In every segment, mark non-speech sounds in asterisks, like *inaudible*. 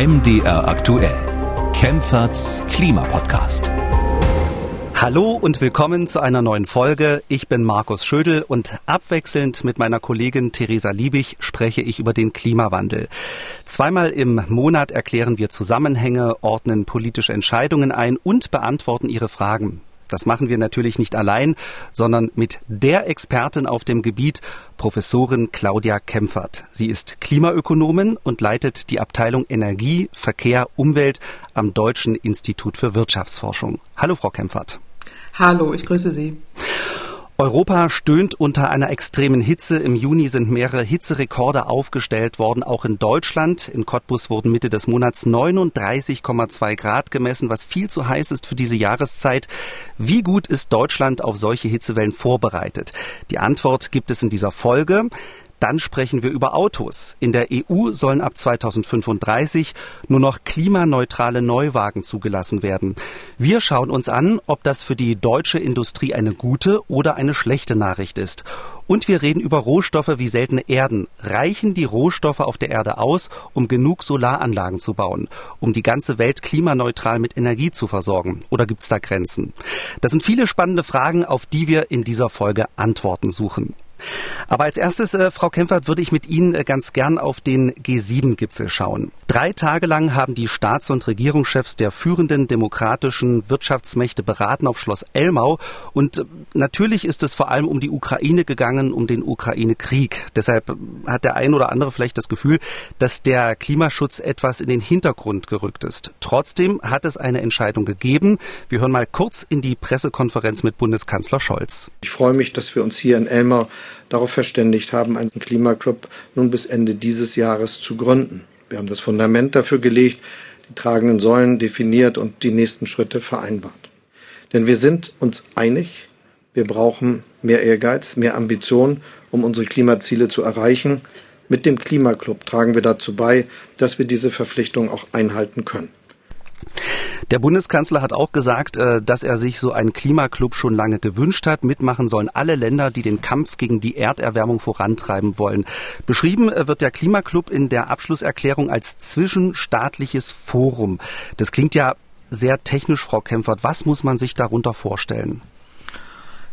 MDR aktuell. Kempferts Klimapodcast. Hallo und willkommen zu einer neuen Folge. Ich bin Markus Schödel und abwechselnd mit meiner Kollegin Theresa Liebig spreche ich über den Klimawandel. Zweimal im Monat erklären wir Zusammenhänge, ordnen politische Entscheidungen ein und beantworten Ihre Fragen. Das machen wir natürlich nicht allein, sondern mit der Expertin auf dem Gebiet, Professorin Claudia Kempfert. Sie ist Klimaökonomin und leitet die Abteilung Energie, Verkehr, Umwelt am Deutschen Institut für Wirtschaftsforschung. Hallo, Frau Kempfert. Hallo, ich grüße Sie. Europa stöhnt unter einer extremen Hitze. Im Juni sind mehrere Hitzerekorde aufgestellt worden, auch in Deutschland. In Cottbus wurden Mitte des Monats 39,2 Grad gemessen, was viel zu heiß ist für diese Jahreszeit. Wie gut ist Deutschland auf solche Hitzewellen vorbereitet? Die Antwort gibt es in dieser Folge. Dann sprechen wir über Autos. In der EU sollen ab 2035 nur noch klimaneutrale Neuwagen zugelassen werden. Wir schauen uns an, ob das für die deutsche Industrie eine gute oder eine schlechte Nachricht ist. Und wir reden über Rohstoffe wie seltene Erden. Reichen die Rohstoffe auf der Erde aus, um genug Solaranlagen zu bauen, um die ganze Welt klimaneutral mit Energie zu versorgen? Oder gibt es da Grenzen? Das sind viele spannende Fragen, auf die wir in dieser Folge Antworten suchen. Aber als erstes, äh, Frau Kempfert, würde ich mit Ihnen äh, ganz gern auf den G7-Gipfel schauen. Drei Tage lang haben die Staats- und Regierungschefs der führenden demokratischen Wirtschaftsmächte beraten auf Schloss Elmau. Und äh, natürlich ist es vor allem um die Ukraine gegangen, um den Ukraine-Krieg. Deshalb äh, hat der ein oder andere vielleicht das Gefühl, dass der Klimaschutz etwas in den Hintergrund gerückt ist. Trotzdem hat es eine Entscheidung gegeben. Wir hören mal kurz in die Pressekonferenz mit Bundeskanzler Scholz. Ich freue mich, dass wir uns hier in Elmau darauf verständigt haben, einen Klimaclub nun bis Ende dieses Jahres zu gründen. Wir haben das Fundament dafür gelegt, die tragenden Säulen definiert und die nächsten Schritte vereinbart. Denn wir sind uns einig, wir brauchen mehr Ehrgeiz, mehr Ambition, um unsere Klimaziele zu erreichen. Mit dem Klimaclub tragen wir dazu bei, dass wir diese Verpflichtung auch einhalten können. Der Bundeskanzler hat auch gesagt, äh, dass er sich so einen Klimaclub schon lange gewünscht hat. Mitmachen sollen alle Länder, die den Kampf gegen die Erderwärmung vorantreiben wollen. Beschrieben äh, wird der Klimaclub in der Abschlusserklärung als zwischenstaatliches Forum. Das klingt ja sehr technisch, Frau Kempfert. Was muss man sich darunter vorstellen?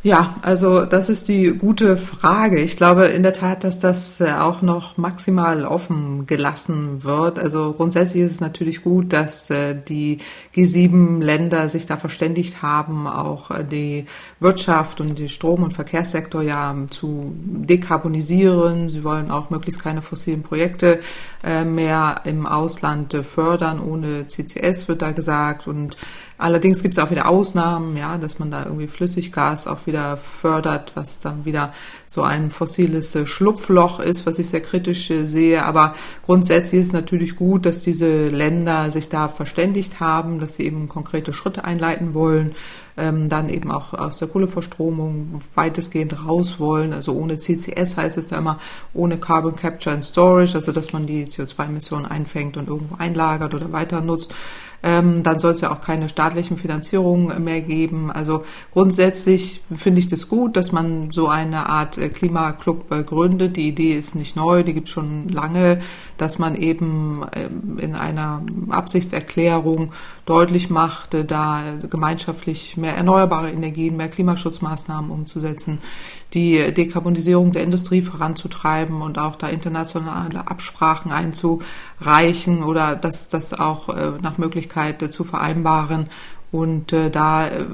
Ja, also das ist die gute Frage. Ich glaube in der Tat, dass das äh, auch noch maximal offen gelassen wird. Also grundsätzlich ist es natürlich gut, dass äh, die G7-Länder sich da verständigt haben, auch äh, die Wirtschaft und die Strom- und Verkehrssektor ja zu dekarbonisieren. Sie wollen auch möglichst keine fossilen Projekte mehr im Ausland fördern. Ohne CCS wird da gesagt und Allerdings gibt es auch wieder Ausnahmen, ja, dass man da irgendwie Flüssiggas auch wieder fördert, was dann wieder so ein fossiles äh, Schlupfloch ist, was ich sehr kritisch äh, sehe. Aber grundsätzlich ist es natürlich gut, dass diese Länder sich da verständigt haben, dass sie eben konkrete Schritte einleiten wollen, ähm, dann eben auch aus der Kohleverstromung weitestgehend raus wollen. Also ohne CCS heißt es da immer ohne Carbon Capture and Storage, also dass man die CO2-Emissionen einfängt und irgendwo einlagert oder weiter nutzt. Ähm, dann soll es ja auch keine staatlichen Finanzierungen mehr geben. Also grundsätzlich finde ich das gut, dass man so eine Art äh, Klimaclub gründet. Die Idee ist nicht neu, die gibt es schon lange, dass man eben ähm, in einer Absichtserklärung deutlich macht, äh, da gemeinschaftlich mehr erneuerbare Energien, mehr Klimaschutzmaßnahmen umzusetzen, die Dekarbonisierung der Industrie voranzutreiben und auch da internationale Absprachen einzureichen oder dass das auch äh, nach Möglichkeit zu vereinbaren und äh, da, äh,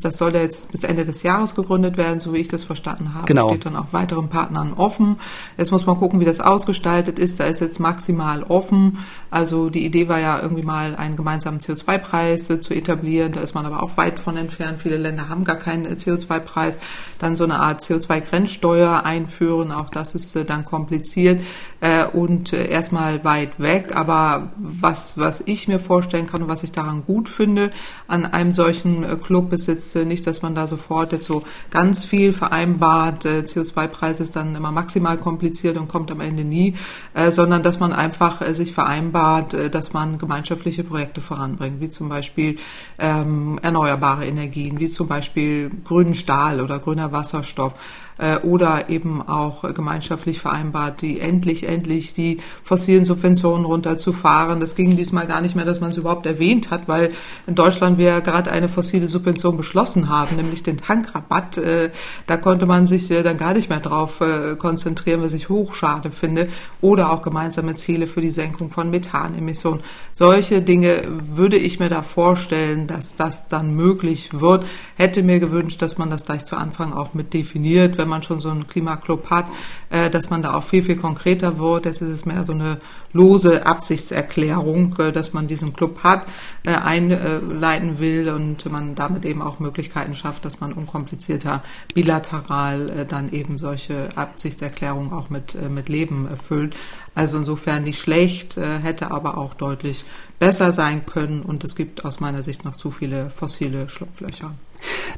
das soll ja jetzt bis Ende des Jahres gegründet werden, so wie ich das verstanden habe. Genau. Steht dann auch weiteren Partnern offen. Jetzt muss man gucken, wie das ausgestaltet ist. Da ist jetzt maximal offen. Also die Idee war ja irgendwie mal einen gemeinsamen CO2-Preis äh, zu etablieren. Da ist man aber auch weit von entfernt. Viele Länder haben gar keinen CO2-Preis. Dann so eine Art CO2-Grenzsteuer einführen. Auch das ist äh, dann kompliziert äh, und äh, erstmal weit weg. Aber was, was ich mir vorstellen kann und was ich daran gut finde, an einem solchen äh, Club ist jetzt äh, nicht, dass man da sofort jetzt so ganz viel vereinbart. Äh, CO2-Preis ist dann immer maximal kompliziert und kommt am Ende nie, sondern dass man einfach sich vereinbart, dass man gemeinschaftliche Projekte voranbringt, wie zum Beispiel ähm, erneuerbare Energien, wie zum Beispiel grünen Stahl oder grüner Wasserstoff äh, oder eben auch gemeinschaftlich vereinbart, die endlich, endlich die fossilen Subventionen runterzufahren. Das ging diesmal gar nicht mehr, dass man es überhaupt erwähnt hat, weil in Deutschland wir gerade eine fossile Subvention beschlossen haben, nämlich den Tankrabatt. Äh, da konnte man sich äh, dann gar nicht mehr drauf äh, konzentrieren, was ich hochschade finde. Oder auch gemeinsame Ziele für die Senkung von Methanemissionen. Solche Dinge würde ich mir da vorstellen, dass das dann möglich wird. Hätte mir gewünscht, dass man das gleich zu Anfang auch mit definiert, wenn man schon so einen Klimaclub hat, äh, dass man da auch viel, viel konkreter wird. Jetzt ist es mehr so eine lose Absichtserklärung, äh, dass man diesen Club hat, äh, einleiten will und man damit eben auch Möglichkeiten schafft, dass man unkomplizierter bilateral dann eben solche Absichtserklärungen auch mit, mit Leben erfüllt. Also insofern nicht schlecht, hätte aber auch deutlich besser sein können und es gibt aus meiner Sicht noch zu viele fossile Schlupflöcher.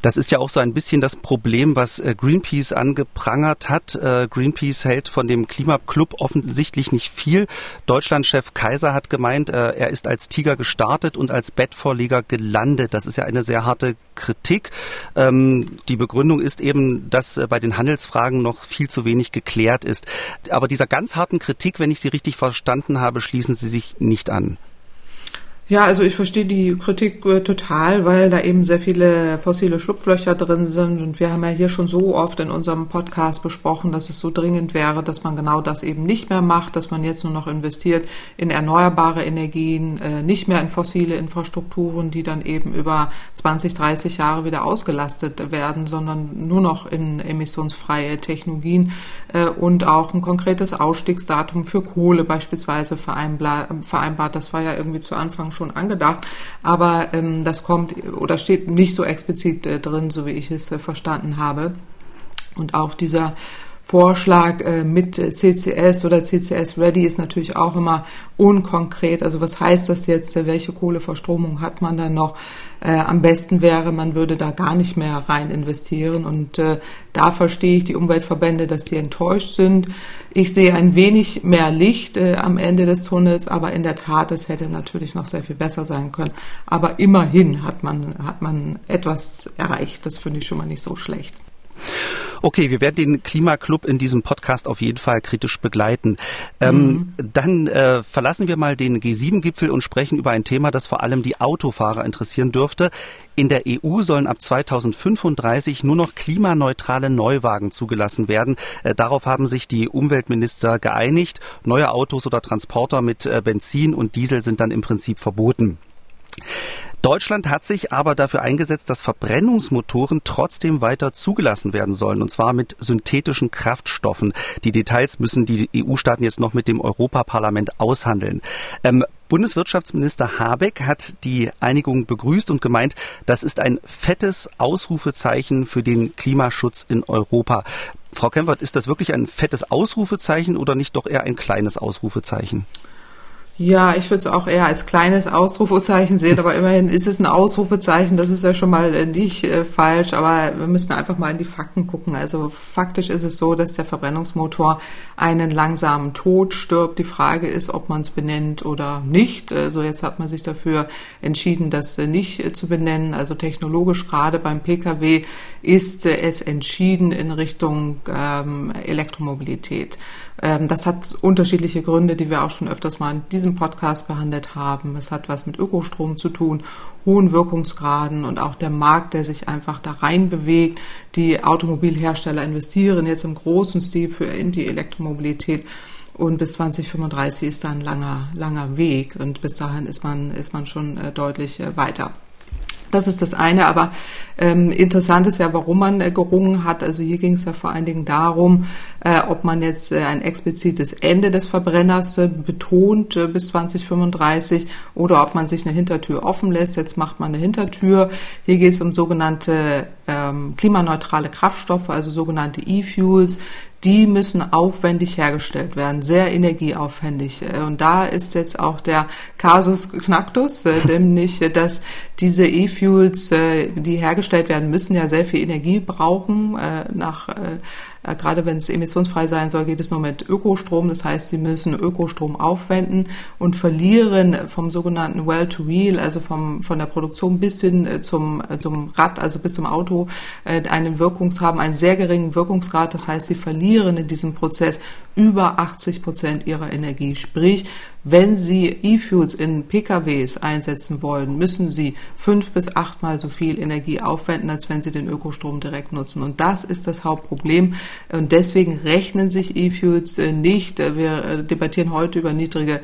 Das ist ja auch so ein bisschen das Problem, was äh, Greenpeace angeprangert hat. Äh, Greenpeace hält von dem Klimaclub offensichtlich nicht viel. Deutschlandchef Kaiser hat gemeint, äh, er ist als Tiger gestartet und als Bettvorleger gelandet. Das ist ja eine sehr harte Kritik. Ähm, die Begründung ist eben, dass bei den Handelsfragen noch viel zu wenig geklärt ist. Aber dieser ganz harten Kritik, wenn ich sie richtig verstanden habe, schließen Sie sich nicht an. Ja, also ich verstehe die Kritik äh, total, weil da eben sehr viele fossile Schlupflöcher drin sind. Und wir haben ja hier schon so oft in unserem Podcast besprochen, dass es so dringend wäre, dass man genau das eben nicht mehr macht, dass man jetzt nur noch investiert in erneuerbare Energien, äh, nicht mehr in fossile Infrastrukturen, die dann eben über 20, 30 Jahre wieder ausgelastet werden, sondern nur noch in emissionsfreie Technologien äh, und auch ein konkretes Ausstiegsdatum für Kohle beispielsweise vereinbart. Das war ja irgendwie zu Anfang schon angedacht, aber ähm, das kommt oder steht nicht so explizit äh, drin, so wie ich es äh, verstanden habe. Und auch dieser Vorschlag äh, mit CCS oder CCS Ready ist natürlich auch immer unkonkret. Also was heißt das jetzt? Welche Kohleverstromung hat man dann noch? Äh, am besten wäre, man würde da gar nicht mehr rein investieren. Und äh, da verstehe ich die Umweltverbände, dass sie enttäuscht sind. Ich sehe ein wenig mehr Licht äh, am Ende des Tunnels, aber in der Tat, es hätte natürlich noch sehr viel besser sein können. Aber immerhin hat man, hat man etwas erreicht. Das finde ich schon mal nicht so schlecht. Okay, wir werden den Klimaclub in diesem Podcast auf jeden Fall kritisch begleiten. Ähm, mhm. Dann äh, verlassen wir mal den G7-Gipfel und sprechen über ein Thema, das vor allem die Autofahrer interessieren dürfte. In der EU sollen ab 2035 nur noch klimaneutrale Neuwagen zugelassen werden. Äh, darauf haben sich die Umweltminister geeinigt. Neue Autos oder Transporter mit äh, Benzin und Diesel sind dann im Prinzip verboten. Deutschland hat sich aber dafür eingesetzt, dass Verbrennungsmotoren trotzdem weiter zugelassen werden sollen, und zwar mit synthetischen Kraftstoffen. Die Details müssen die EU-Staaten jetzt noch mit dem Europaparlament aushandeln. Ähm, Bundeswirtschaftsminister Habeck hat die Einigung begrüßt und gemeint, das ist ein fettes Ausrufezeichen für den Klimaschutz in Europa. Frau Kempfert, ist das wirklich ein fettes Ausrufezeichen oder nicht doch eher ein kleines Ausrufezeichen? Ja, ich würde es auch eher als kleines Ausrufezeichen sehen, aber immerhin ist es ein Ausrufezeichen, das ist ja schon mal äh, nicht äh, falsch, aber wir müssen einfach mal in die Fakten gucken. Also faktisch ist es so, dass der Verbrennungsmotor einen langsamen Tod stirbt. Die Frage ist, ob man es benennt oder nicht. Also jetzt hat man sich dafür entschieden, das äh, nicht äh, zu benennen. Also technologisch gerade beim Pkw ist es entschieden in Richtung ähm, Elektromobilität. Ähm, das hat unterschiedliche Gründe, die wir auch schon öfters mal in diesem Podcast behandelt haben. Es hat was mit Ökostrom zu tun, hohen Wirkungsgraden und auch der Markt, der sich einfach da rein bewegt. Die Automobilhersteller investieren jetzt im großen Stil für in die Elektromobilität. Und bis 2035 ist da ein langer, langer Weg. Und bis dahin ist man, ist man schon äh, deutlich äh, weiter. Das ist das eine, aber ähm, interessant ist ja, warum man äh, gerungen hat. Also hier ging es ja vor allen Dingen darum, äh, ob man jetzt äh, ein explizites Ende des Verbrenners äh, betont äh, bis 2035 oder ob man sich eine Hintertür offen lässt. Jetzt macht man eine Hintertür. Hier geht es um sogenannte ähm, klimaneutrale Kraftstoffe, also sogenannte E-Fuels, die müssen aufwendig hergestellt werden, sehr energieaufwendig. Äh, und da ist jetzt auch der Kasus Knacktus, äh, *laughs* nämlich, äh, dass diese E-Fuels, die hergestellt werden müssen, ja sehr viel Energie brauchen nach gerade wenn es emissionsfrei sein soll, geht es nur mit Ökostrom. Das heißt, sie müssen Ökostrom aufwenden und verlieren vom sogenannten Well-to-Wheel, also vom, von der Produktion bis hin äh, zum, äh, zum Rad, also bis zum Auto, einen Wirkungs haben, einen sehr geringen Wirkungsgrad. Das heißt, sie verlieren in diesem Prozess über 80 Prozent ihrer Energie. Sprich, wenn Sie E-Fuels in PKWs einsetzen wollen, müssen Sie fünf bis achtmal so viel Energie aufwenden, als wenn Sie den Ökostrom direkt nutzen. Und das ist das Hauptproblem. Und deswegen rechnen sich E-Fuels äh, nicht. Äh, wir äh, debattieren heute über niedrige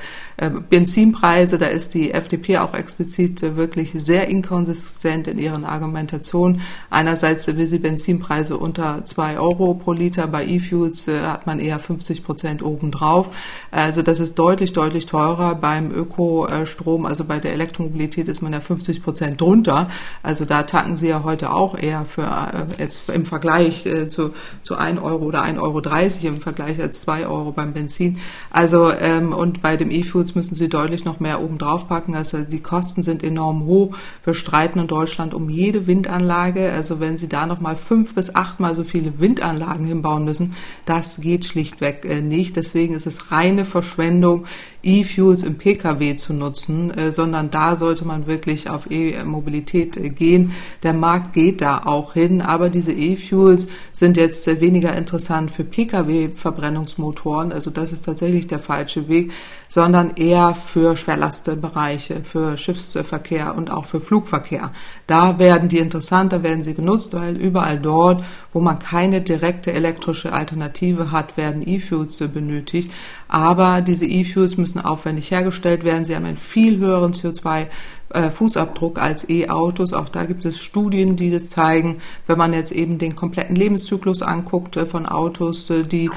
Benzinpreise. Da ist die FDP auch explizit wirklich sehr inkonsistent in ihren Argumentationen. Einerseits will sie Benzinpreise unter zwei Euro pro Liter. Bei E-Fuels hat man eher 50 Prozent obendrauf. Also das ist deutlich, deutlich teurer. Beim Ökostrom, also bei der Elektromobilität, ist man ja 50 Prozent drunter. Also da tanken sie ja heute auch eher für äh, jetzt im Vergleich äh, zu, zu 1 Euro oder 1,30 Euro im Vergleich als 2 Euro beim Benzin. Also ähm, und bei dem E-Fuels müssen sie deutlich noch mehr oben drauf packen. Also die Kosten sind enorm hoch. Wir streiten in Deutschland um jede Windanlage. Also wenn sie da nochmal fünf bis achtmal so viele Windanlagen hinbauen müssen, das geht schlichtweg äh, nicht. Deswegen ist es reine Verschwendung, E-Fuels im Pkw zu nutzen, äh, sondern da sollte man wirklich auf E-Mobilität äh, gehen. Der Markt geht da auch hin, aber diese E-Fuels sind jetzt weniger interessant für Pkw-Verbrennungsmotoren. Also das ist tatsächlich der falsche Weg, sondern eher für Schwerlastbereiche, für Schiffsverkehr und auch für Flugverkehr. Da werden die interessant, da werden sie genutzt, weil überall dort, wo man keine direkte elektrische Alternative hat, werden E-Fuels benötigt. Aber diese E-Fuels müssen aufwendig hergestellt werden. Sie haben einen viel höheren CO2 äh, Fußabdruck als E-Autos. Auch da gibt es Studien, die das zeigen. Wenn man jetzt eben den kompletten Lebenszyklus anguckt äh, von Autos, äh, die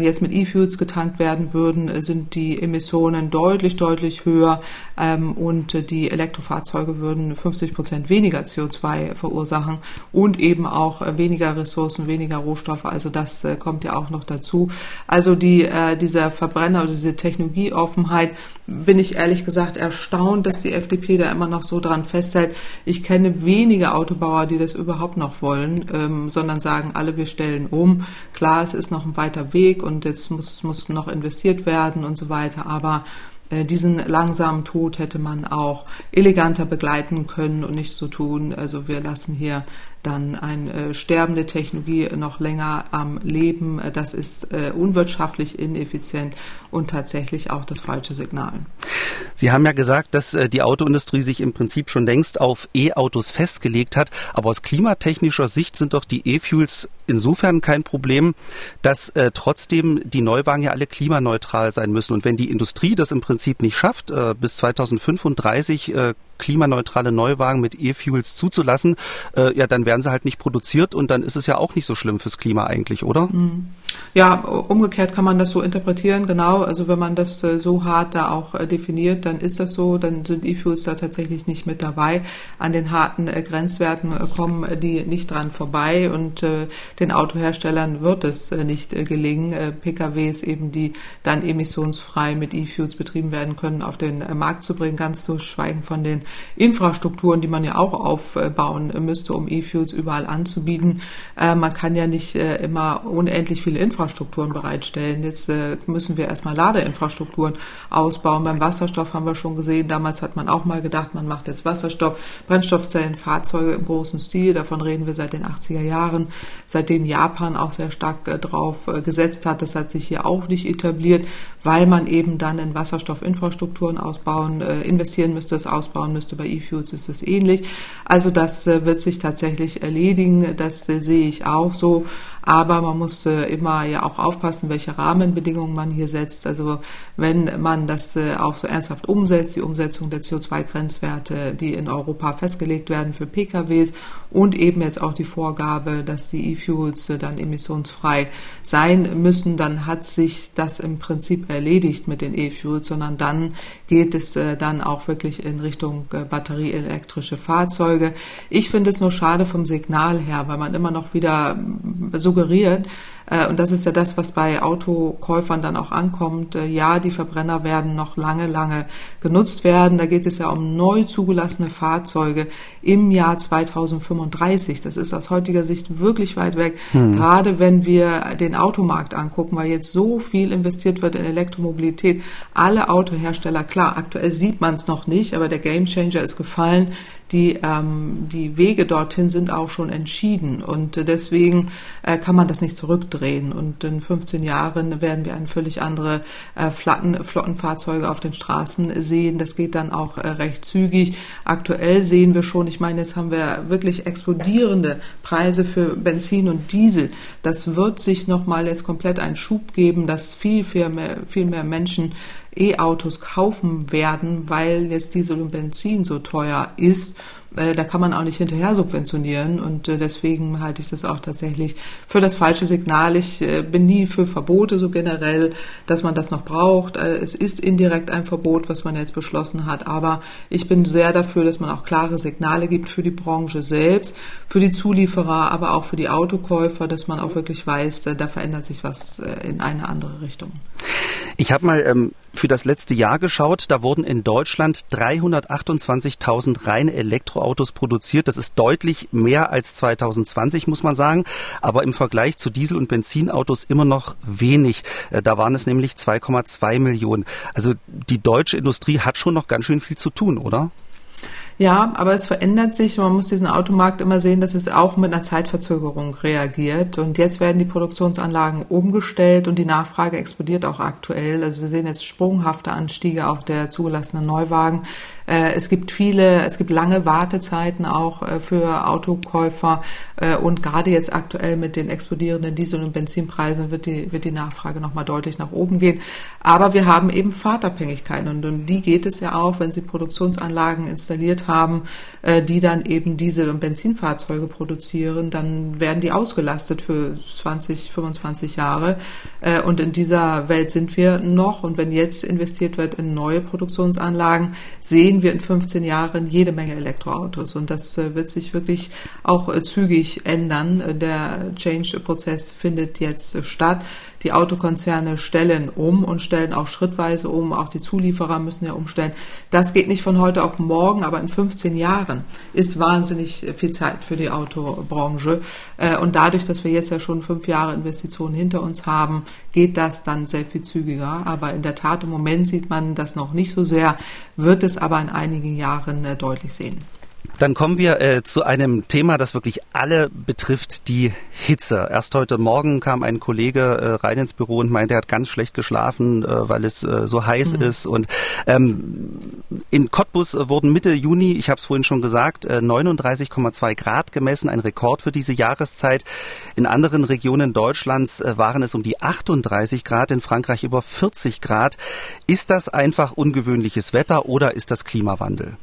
jetzt mit E-Fuels getankt werden würden, sind die Emissionen deutlich, deutlich höher ähm, und die Elektrofahrzeuge würden 50 Prozent weniger CO2 verursachen und eben auch weniger Ressourcen, weniger Rohstoffe. Also das kommt ja auch noch dazu. Also die, dieser Verbrenner oder diese Technologieoffenheit bin ich ehrlich gesagt erstaunt, dass die FDP da immer noch so dran festhält. Ich kenne wenige Autobauer, die das überhaupt noch wollen, ähm, sondern sagen alle, wir stellen um. Klar, es ist noch ein weiter Weg und jetzt muss, muss noch investiert werden und so weiter, aber äh, diesen langsamen Tod hätte man auch eleganter begleiten können und nicht so tun. Also wir lassen hier dann eine äh, sterbende Technologie noch länger am Leben. Das ist äh, unwirtschaftlich, ineffizient und tatsächlich auch das falsche Signal. Sie haben ja gesagt, dass äh, die Autoindustrie sich im Prinzip schon längst auf E-Autos festgelegt hat. Aber aus klimatechnischer Sicht sind doch die E-Fuels insofern kein Problem, dass äh, trotzdem die Neuwagen ja alle klimaneutral sein müssen. Und wenn die Industrie das im Prinzip nicht schafft, äh, bis 2035 äh, klimaneutrale Neuwagen mit E-Fuels zuzulassen, äh, ja, dann werden sie halt nicht produziert und dann ist es ja auch nicht so schlimm fürs Klima eigentlich, oder? Mhm. Ja, umgekehrt kann man das so interpretieren, genau. Also wenn man das äh, so hart da auch äh, definiert, dann ist das so, dann sind E-Fuels da tatsächlich nicht mit dabei. An den harten äh, Grenzwerten kommen die nicht dran vorbei und den Autoherstellern wird es nicht gelingen, PKWs eben, die dann emissionsfrei mit E-Fuels betrieben werden können, auf den Markt zu bringen, ganz zu schweigen von den Infrastrukturen, die man ja auch aufbauen müsste, um E-Fuels überall anzubieten. Man kann ja nicht immer unendlich viele Infrastrukturen bereitstellen. Jetzt äh, müssen wir erstmal Ladeinfrastrukturen ausbauen. Beim Wasserstoff haben wir schon gesehen, damals hat man auch mal gedacht, man macht jetzt Wasserstoff, Brennstoffzellen, Fahrzeuge im großen Stil. Davon reden wir seit den 80er Jahren, seitdem Japan auch sehr stark äh, drauf äh, gesetzt hat. Das hat sich hier auch nicht etabliert, weil man eben dann in Wasserstoffinfrastrukturen ausbauen, investieren müsste, es ausbauen müsste. Bei E-Fuels ist es ähnlich. Also das wird sich tatsächlich erledigen. Das sehe ich auch so. Aber man muss äh, immer ja auch aufpassen, welche Rahmenbedingungen man hier setzt. Also wenn man das äh, auch so ernsthaft umsetzt, die Umsetzung der CO2-Grenzwerte, die in Europa festgelegt werden für PKWs und eben jetzt auch die Vorgabe, dass die E-Fuels äh, dann emissionsfrei sein müssen, dann hat sich das im Prinzip erledigt mit den E-Fuels, sondern dann geht es dann auch wirklich in Richtung batterieelektrische Fahrzeuge. Ich finde es nur schade vom Signal her, weil man immer noch wieder so suggeriert, Und das ist ja das, was bei Autokäufern dann auch ankommt. Ja, die Verbrenner werden noch lange, lange genutzt werden. Da geht es ja um neu zugelassene Fahrzeuge im Jahr 2035. Das ist aus heutiger Sicht wirklich weit weg. Hm. Gerade wenn wir den Automarkt angucken, weil jetzt so viel investiert wird in Elektromobilität. Alle Autohersteller, klar, aktuell sieht man es noch nicht, aber der Gamechanger ist gefallen die, ähm, die Wege dorthin sind auch schon entschieden und deswegen äh, kann man das nicht zurückdrehen und in 15 Jahren werden wir eine völlig andere äh, Flatten, Flottenfahrzeuge auf den Straßen sehen. Das geht dann auch äh, recht zügig. Aktuell sehen wir schon, ich meine, jetzt haben wir wirklich explodierende Preise für Benzin und Diesel. Das wird sich nochmal jetzt komplett einen Schub geben, dass viel, viel mehr, viel mehr Menschen E-Autos kaufen werden, weil jetzt Diesel und Benzin so teuer ist. Äh, da kann man auch nicht hinterher subventionieren und äh, deswegen halte ich das auch tatsächlich für das falsche Signal. Ich äh, bin nie für Verbote so generell, dass man das noch braucht. Es ist indirekt ein Verbot, was man jetzt beschlossen hat, aber ich bin sehr dafür, dass man auch klare Signale gibt für die Branche selbst, für die Zulieferer, aber auch für die Autokäufer, dass man auch wirklich weiß, da verändert sich was in eine andere Richtung. Ich habe mal ähm, für das letzte Jahr geschaut. Da wurden in Deutschland 328.000 reine Elektroautos produziert. Das ist deutlich mehr als 2020, muss man sagen. Aber im Vergleich zu Diesel- und Benzinautos immer noch wenig. Äh, da waren es nämlich 2,2 Millionen. Also die deutsche Industrie hat schon noch ganz schön viel zu tun, oder? Ja, aber es verändert sich. Man muss diesen Automarkt immer sehen, dass es auch mit einer Zeitverzögerung reagiert. Und jetzt werden die Produktionsanlagen umgestellt und die Nachfrage explodiert auch aktuell. Also wir sehen jetzt sprunghafte Anstiege auch der zugelassenen Neuwagen. Äh, es gibt viele, es gibt lange Wartezeiten auch äh, für Autokäufer äh, und gerade jetzt aktuell mit den explodierenden Diesel- und Benzinpreisen wird die, wird die Nachfrage nochmal deutlich nach oben gehen. Aber wir haben eben Fahrtabhängigkeiten und um die geht es ja auch, wenn Sie Produktionsanlagen installiert haben, die dann eben Diesel- und Benzinfahrzeuge produzieren, dann werden die ausgelastet für 20, 25 Jahre. Und in dieser Welt sind wir noch. Und wenn jetzt investiert wird in neue Produktionsanlagen, sehen sehen wir in 15 Jahren jede Menge Elektroautos und das äh, wird sich wirklich auch äh, zügig ändern. Äh, der Change-Prozess findet jetzt statt. Die Autokonzerne stellen um und stellen auch schrittweise um. Auch die Zulieferer müssen ja umstellen. Das geht nicht von heute auf morgen, aber in 15 Jahren ist wahnsinnig viel Zeit für die Autobranche. Und dadurch, dass wir jetzt ja schon fünf Jahre Investitionen hinter uns haben, geht das dann sehr viel zügiger. Aber in der Tat im Moment sieht man das noch nicht so sehr, wird es aber in einigen Jahren äh, deutlich sehen. Dann kommen wir äh, zu einem Thema, das wirklich alle betrifft, die Hitze. Erst heute Morgen kam ein Kollege äh, rein ins Büro und meinte, er hat ganz schlecht geschlafen, äh, weil es äh, so heiß mhm. ist. Und ähm, in Cottbus wurden Mitte Juni, ich habe es vorhin schon gesagt, 39,2 äh, Grad gemessen, ein Rekord für diese Jahreszeit. In anderen Regionen Deutschlands äh, waren es um die 38 Grad, in Frankreich über 40 Grad. Ist das einfach ungewöhnliches Wetter oder ist das Klimawandel?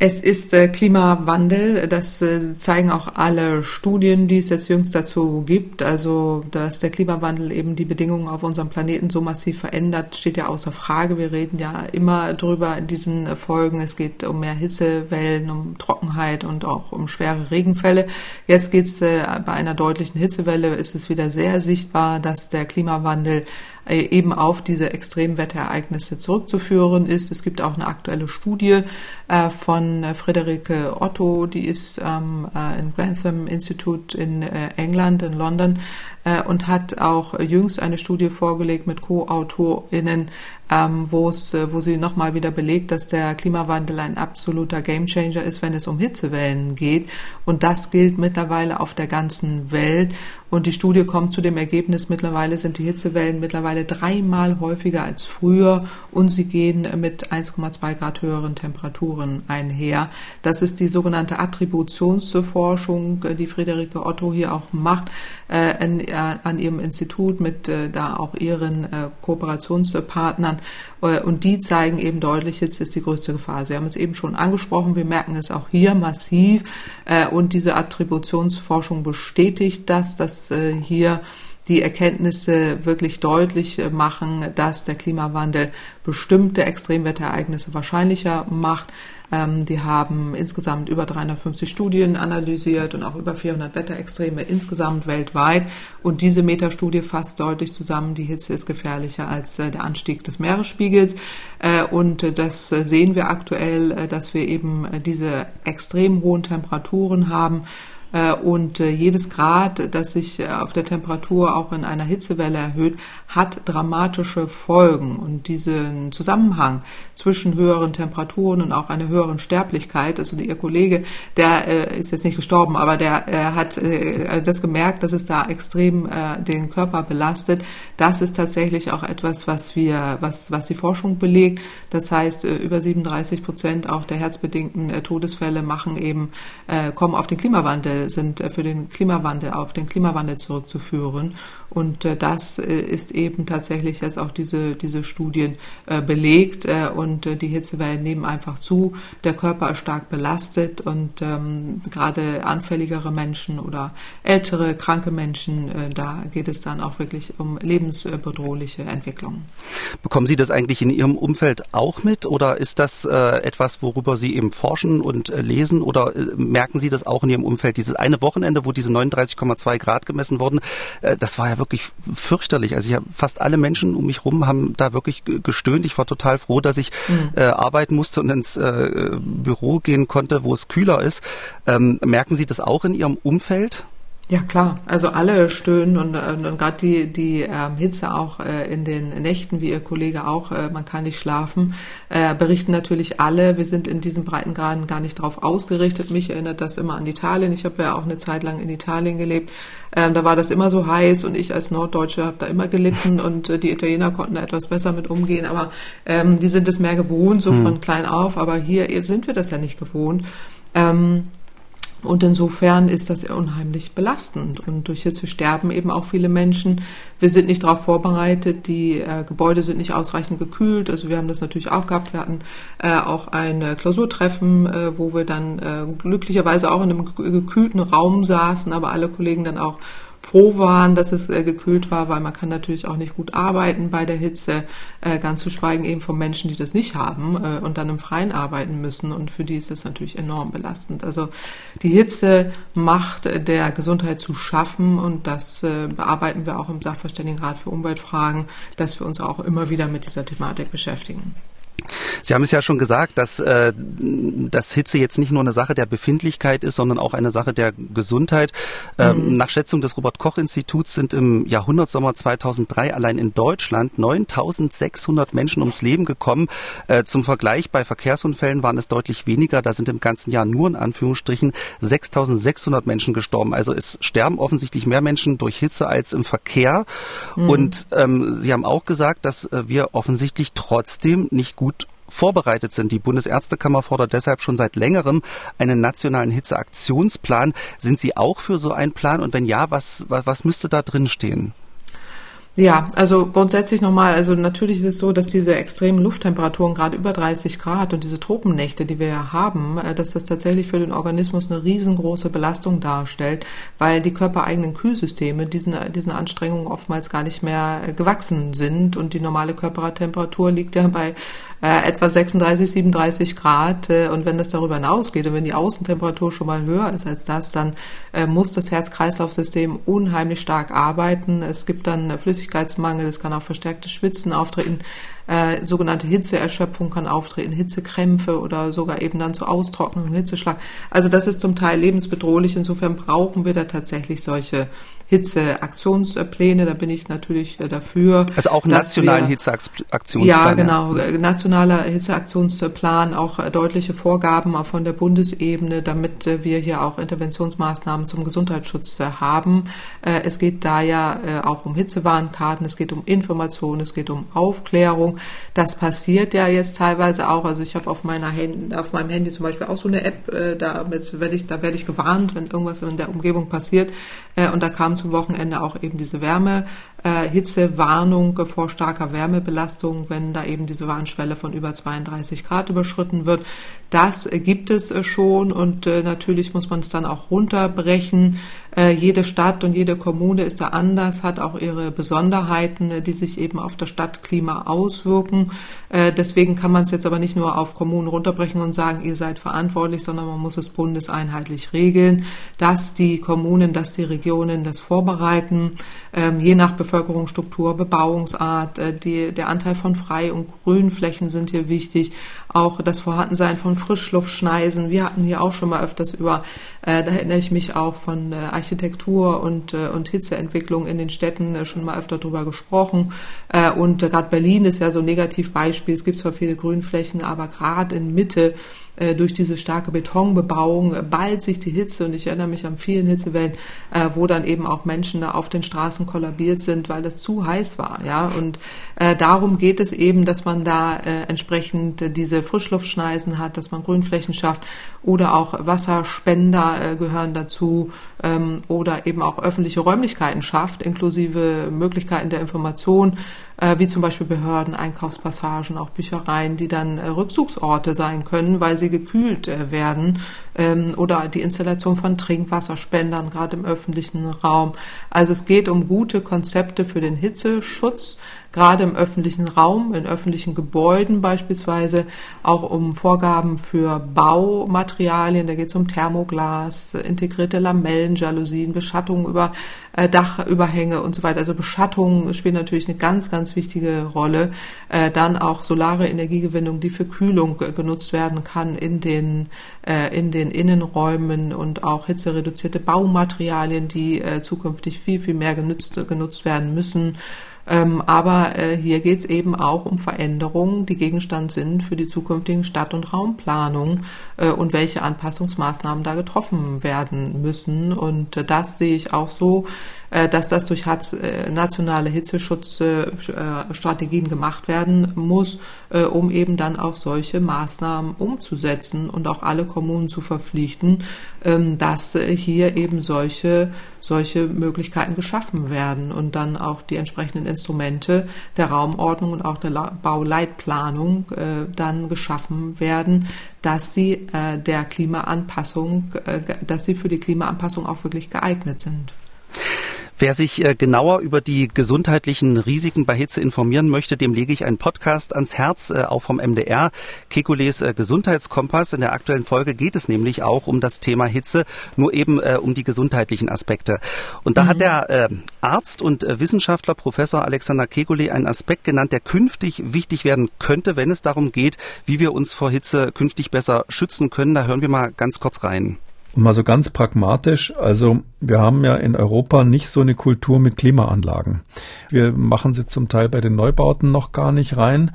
Es ist äh, Klimawandel, das äh, zeigen auch alle Studien, die es jetzt jüngst dazu gibt. Also, dass der Klimawandel eben die Bedingungen auf unserem Planeten so massiv verändert, steht ja außer Frage. Wir reden ja immer drüber in diesen Folgen. Es geht um mehr Hitzewellen, um Trockenheit und auch um schwere Regenfälle. Jetzt geht es äh, bei einer deutlichen Hitzewelle, ist es wieder sehr sichtbar, dass der Klimawandel eben auf diese Extremwetterereignisse zurückzuführen ist. Es gibt auch eine aktuelle Studie äh, von äh, Friederike Otto, die ist ähm, im Grantham Institute in England, in London, und hat auch jüngst eine Studie vorgelegt mit Co-AutorInnen, ähm, wo es, wo sie nochmal wieder belegt, dass der Klimawandel ein absoluter Gamechanger ist, wenn es um Hitzewellen geht. Und das gilt mittlerweile auf der ganzen Welt. Und die Studie kommt zu dem Ergebnis, mittlerweile sind die Hitzewellen mittlerweile dreimal häufiger als früher und sie gehen mit 1,2 Grad höheren Temperaturen einher. Das ist die sogenannte Attributionsforschung, die Friederike Otto hier auch macht äh, an, äh, an ihrem Institut mit äh, da auch ihren äh, Kooperationspartnern. Äh, und die zeigen eben deutlich, jetzt ist die größte Gefahr. Sie haben es eben schon angesprochen, wir merken es auch hier massiv. Äh, und diese Attributionsforschung bestätigt das, dass äh, hier die Erkenntnisse wirklich deutlich machen, dass der Klimawandel bestimmte Extremwetterereignisse wahrscheinlicher macht. Ähm, die haben insgesamt über 350 Studien analysiert und auch über 400 Wetterextreme insgesamt weltweit. Und diese Metastudie fasst deutlich zusammen, die Hitze ist gefährlicher als äh, der Anstieg des Meeresspiegels. Äh, und äh, das sehen wir aktuell, dass wir eben diese extrem hohen Temperaturen haben äh, und äh, jedes Grad, das sich äh, auf der Temperatur auch in einer Hitzewelle erhöht, hat dramatische Folgen. Und diesen Zusammenhang zwischen höheren Temperaturen und auch einer höheren Sterblichkeit, also Ihr Kollege, der ist jetzt nicht gestorben, aber der hat das gemerkt, dass es da extrem den Körper belastet. Das ist tatsächlich auch etwas, was wir, was, was die Forschung belegt. Das heißt, über 37 Prozent auch der herzbedingten Todesfälle machen eben, kommen auf den Klimawandel sind äh, für den Klimawandel, auf den Klimawandel zurückzuführen. Und äh, das äh, ist eben tatsächlich jetzt auch diese, diese Studien belegt. Und die Hitzewellen nehmen einfach zu. Der Körper ist stark belastet und ähm, gerade anfälligere Menschen oder ältere, kranke Menschen, da geht es dann auch wirklich um lebensbedrohliche Entwicklungen. Bekommen Sie das eigentlich in Ihrem Umfeld auch mit oder ist das äh, etwas, worüber Sie eben forschen und äh, lesen oder äh, merken Sie das auch in Ihrem Umfeld, dieses eine Wochenende, wo diese 39,2 Grad gemessen wurden, äh, das war ja wirklich fürchterlich. Also ich habe fast alle Menschen um mich rum haben da wirklich gestöhnt. Ich war total froh, dass ich mhm. äh, arbeiten musste und ins äh, Büro gehen konnte, wo es kühler ist. Ähm, merken Sie das auch in Ihrem Umfeld? Ja klar, also alle stöhnen und, und, und gerade die, die ähm, Hitze auch äh, in den Nächten, wie Ihr Kollege auch, äh, man kann nicht schlafen, äh, berichten natürlich alle. Wir sind in diesen Breitengraden gar nicht darauf ausgerichtet. Mich erinnert das immer an Italien. Ich habe ja auch eine Zeit lang in Italien gelebt. Ähm, da war das immer so heiß und ich als Norddeutsche habe da immer gelitten *laughs* und äh, die Italiener konnten da etwas besser mit umgehen. Aber ähm, die sind es mehr gewohnt, so hm. von klein auf. Aber hier sind wir das ja nicht gewohnt. Ähm, und insofern ist das unheimlich belastend. Und durch Hitze sterben eben auch viele Menschen. Wir sind nicht darauf vorbereitet. Die äh, Gebäude sind nicht ausreichend gekühlt. Also wir haben das natürlich auch gehabt. Wir hatten äh, auch ein Klausurtreffen, äh, wo wir dann äh, glücklicherweise auch in einem gekühlten Raum saßen, aber alle Kollegen dann auch froh waren, dass es äh, gekühlt war, weil man kann natürlich auch nicht gut arbeiten bei der Hitze, äh, ganz zu schweigen eben von Menschen, die das nicht haben äh, und dann im Freien arbeiten müssen und für die ist das natürlich enorm belastend. Also die Hitze macht äh, der Gesundheit zu schaffen und das äh, bearbeiten wir auch im Sachverständigenrat für Umweltfragen, dass wir uns auch immer wieder mit dieser Thematik beschäftigen. Sie haben es ja schon gesagt, dass, äh, dass Hitze jetzt nicht nur eine Sache der Befindlichkeit ist, sondern auch eine Sache der Gesundheit. Ähm, mhm. Nach Schätzung des Robert-Koch-Instituts sind im Jahrhundertsommer 2003 allein in Deutschland 9600 Menschen ums Leben gekommen. Äh, zum Vergleich, bei Verkehrsunfällen waren es deutlich weniger. Da sind im ganzen Jahr nur in Anführungsstrichen 6600 Menschen gestorben. Also es sterben offensichtlich mehr Menschen durch Hitze als im Verkehr. Mhm. Und ähm, Sie haben auch gesagt, dass äh, wir offensichtlich trotzdem nicht gut vorbereitet sind. Die Bundesärztekammer fordert deshalb schon seit längerem einen nationalen Hitzeaktionsplan. Sind Sie auch für so einen Plan? Und wenn ja, was, was, was müsste da drin stehen? Ja, also grundsätzlich nochmal, also natürlich ist es so, dass diese extremen Lufttemperaturen, gerade über 30 Grad und diese Tropennächte, die wir ja haben, äh, dass das tatsächlich für den Organismus eine riesengroße Belastung darstellt, weil die körpereigenen Kühlsysteme diesen, diesen Anstrengungen oftmals gar nicht mehr äh, gewachsen sind und die normale Körpertemperatur liegt ja bei äh, etwa 36, 37 Grad äh, und wenn das darüber hinausgeht und wenn die Außentemperatur schon mal höher ist als das, dann äh, muss das Herz-Kreislauf-System unheimlich stark arbeiten. Es gibt dann Flüssigkeit Flüssigkeitsmangel, es kann auch verstärktes Schwitzen auftreten, äh, sogenannte Hitzeerschöpfung kann auftreten, Hitzekrämpfe oder sogar eben dann zu Austrocknung, Hitzeschlag. Also das ist zum Teil lebensbedrohlich. Insofern brauchen wir da tatsächlich solche Hitzeaktionspläne, da bin ich natürlich äh, dafür. Also auch nationalen Hitzeaktionsplan. Ja, genau, äh, nationaler Hitzeaktionsplan, auch äh, deutliche Vorgaben von der Bundesebene, damit wir hier auch Interventionsmaßnahmen zum Gesundheitsschutz haben. Es geht da ja auch um Hitzewarnkarten, es geht um Information, es geht um Aufklärung. Das passiert ja jetzt teilweise auch. Also ich habe auf meiner Hand, auf meinem Handy zum Beispiel auch so eine App, damit werde ich, da werde ich gewarnt, wenn irgendwas in der Umgebung passiert. Und da kam zum Wochenende auch eben diese Wärme, äh, Hitzewarnung vor starker Wärmebelastung, wenn da eben diese Warnschwelle von über 32 Grad überschritten wird. Das gibt es äh, schon und äh, natürlich muss man es dann auch runterbrechen. Äh, jede Stadt und jede Kommune ist da anders, hat auch ihre Besonderheiten, die sich eben auf das Stadtklima auswirken. Äh, deswegen kann man es jetzt aber nicht nur auf Kommunen runterbrechen und sagen, ihr seid verantwortlich, sondern man muss es bundeseinheitlich regeln, dass die Kommunen, dass die Regionen das vorbereiten, ähm, je nach Bevölkerungsstruktur, Bebauungsart, äh, die, der Anteil von Frei- und Grünflächen sind hier wichtig, auch das Vorhandensein von Frischluftschneisen. Wir hatten hier auch schon mal öfters über, äh, da erinnere ich mich auch von äh, Architektur und, äh, und Hitzeentwicklung in den Städten äh, schon mal öfter drüber gesprochen. Äh, und gerade Berlin ist ja so ein Negativbeispiel. Es gibt zwar viele Grünflächen, aber gerade in Mitte äh, durch diese starke Betonbebauung ballt sich die Hitze und ich erinnere mich an vielen Hitzewellen, äh, wo dann eben auch Menschen da auf den Straßen kollabiert sind, weil es zu heiß war. Ja, und äh, darum geht es eben, dass man da äh, entsprechend äh, diese Frischluftschneisen hat, dass man Grünflächen schafft oder auch Wasserspender äh, gehören dazu ähm, oder eben auch öffentliche Räumlichkeiten schafft, inklusive Möglichkeiten der Information äh, wie zum Beispiel Behörden, Einkaufspassagen, auch Büchereien, die dann äh, Rückzugsorte sein können, weil sie gekühlt äh, werden ähm, oder die Installation von Trinkwasserspendern, gerade im öffentlichen Raum. Also es geht um gute Konzepte für den Hitzeschutz, gerade im öffentlichen Raum, in öffentlichen Gebäuden beispielsweise, auch um Vorgaben für Baumaterialien, da geht es um Thermoglas, integrierte Lamellen, Jalousien, Beschattung über äh, Dachüberhänge und so weiter. Also Beschattung spielt natürlich eine ganz, ganz wichtige Rolle. Äh, dann auch solare Energiegewinnung, die für Kühlung äh, genutzt werden kann in den, äh, in den Innenräumen und auch hitzereduzierte Baumaterialien, die äh, zukünftig viel, viel mehr genutzt, genutzt werden müssen. Ähm, aber äh, hier geht es eben auch um Veränderungen, die Gegenstand sind für die zukünftigen Stadt- und Raumplanung äh, und welche Anpassungsmaßnahmen da getroffen werden müssen. Und äh, das sehe ich auch so, dass das durch äh, nationale Hitzeschutzstrategien gemacht werden muss, äh, um eben dann auch solche Maßnahmen umzusetzen und auch alle Kommunen zu verpflichten, ähm, dass hier eben solche, solche Möglichkeiten geschaffen werden und dann auch die entsprechenden Instrumente der Raumordnung und auch der Bauleitplanung dann geschaffen werden, dass sie der Klimaanpassung, dass sie für die Klimaanpassung auch wirklich geeignet sind. Wer sich äh, genauer über die gesundheitlichen Risiken bei Hitze informieren möchte, dem lege ich einen Podcast ans Herz, äh, auch vom MDR, Kekules äh, Gesundheitskompass. In der aktuellen Folge geht es nämlich auch um das Thema Hitze, nur eben um die gesundheitlichen Aspekte. Und da mhm. hat der Arzt und Wissenschaftler Professor Alexander Kekule einen Aspekt genannt, der künftig wichtig werden könnte, wenn es darum geht, wie wir uns vor Hitze künftig besser schützen können. Da hören wir mal ganz kurz rein. Und mal so ganz pragmatisch, also wir haben ja in Europa nicht so eine Kultur mit Klimaanlagen. Wir machen sie zum Teil bei den Neubauten noch gar nicht rein.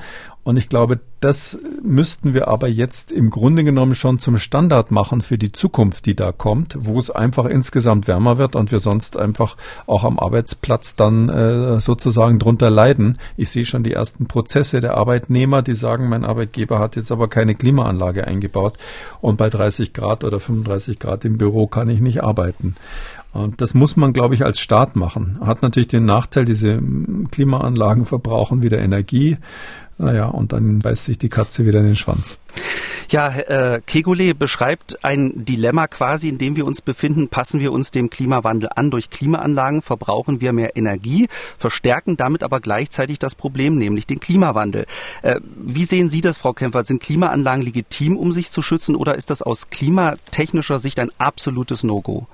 Und ich glaube, das müssten wir aber jetzt im Grunde genommen schon zum Standard machen für die Zukunft, die da kommt, wo es einfach insgesamt wärmer wird und wir sonst einfach auch am Arbeitsplatz dann äh, sozusagen drunter leiden. Ich sehe schon die ersten Prozesse der Arbeitnehmer, die sagen, mein Arbeitgeber hat jetzt aber keine Klimaanlage eingebaut und bei 30 Grad oder 35 Grad im Büro kann ich nicht arbeiten. Und das muss man, glaube ich, als Staat machen. Hat natürlich den Nachteil, diese Klimaanlagen verbrauchen wieder Energie. Naja, und dann beißt sich die Katze wieder in den Schwanz. Ja, äh, Kegule beschreibt ein Dilemma quasi, in dem wir uns befinden. Passen wir uns dem Klimawandel an? Durch Klimaanlagen verbrauchen wir mehr Energie, verstärken damit aber gleichzeitig das Problem, nämlich den Klimawandel. Äh, wie sehen Sie das, Frau Kempfert? Sind Klimaanlagen legitim, um sich zu schützen, oder ist das aus klimatechnischer Sicht ein absolutes No-Go?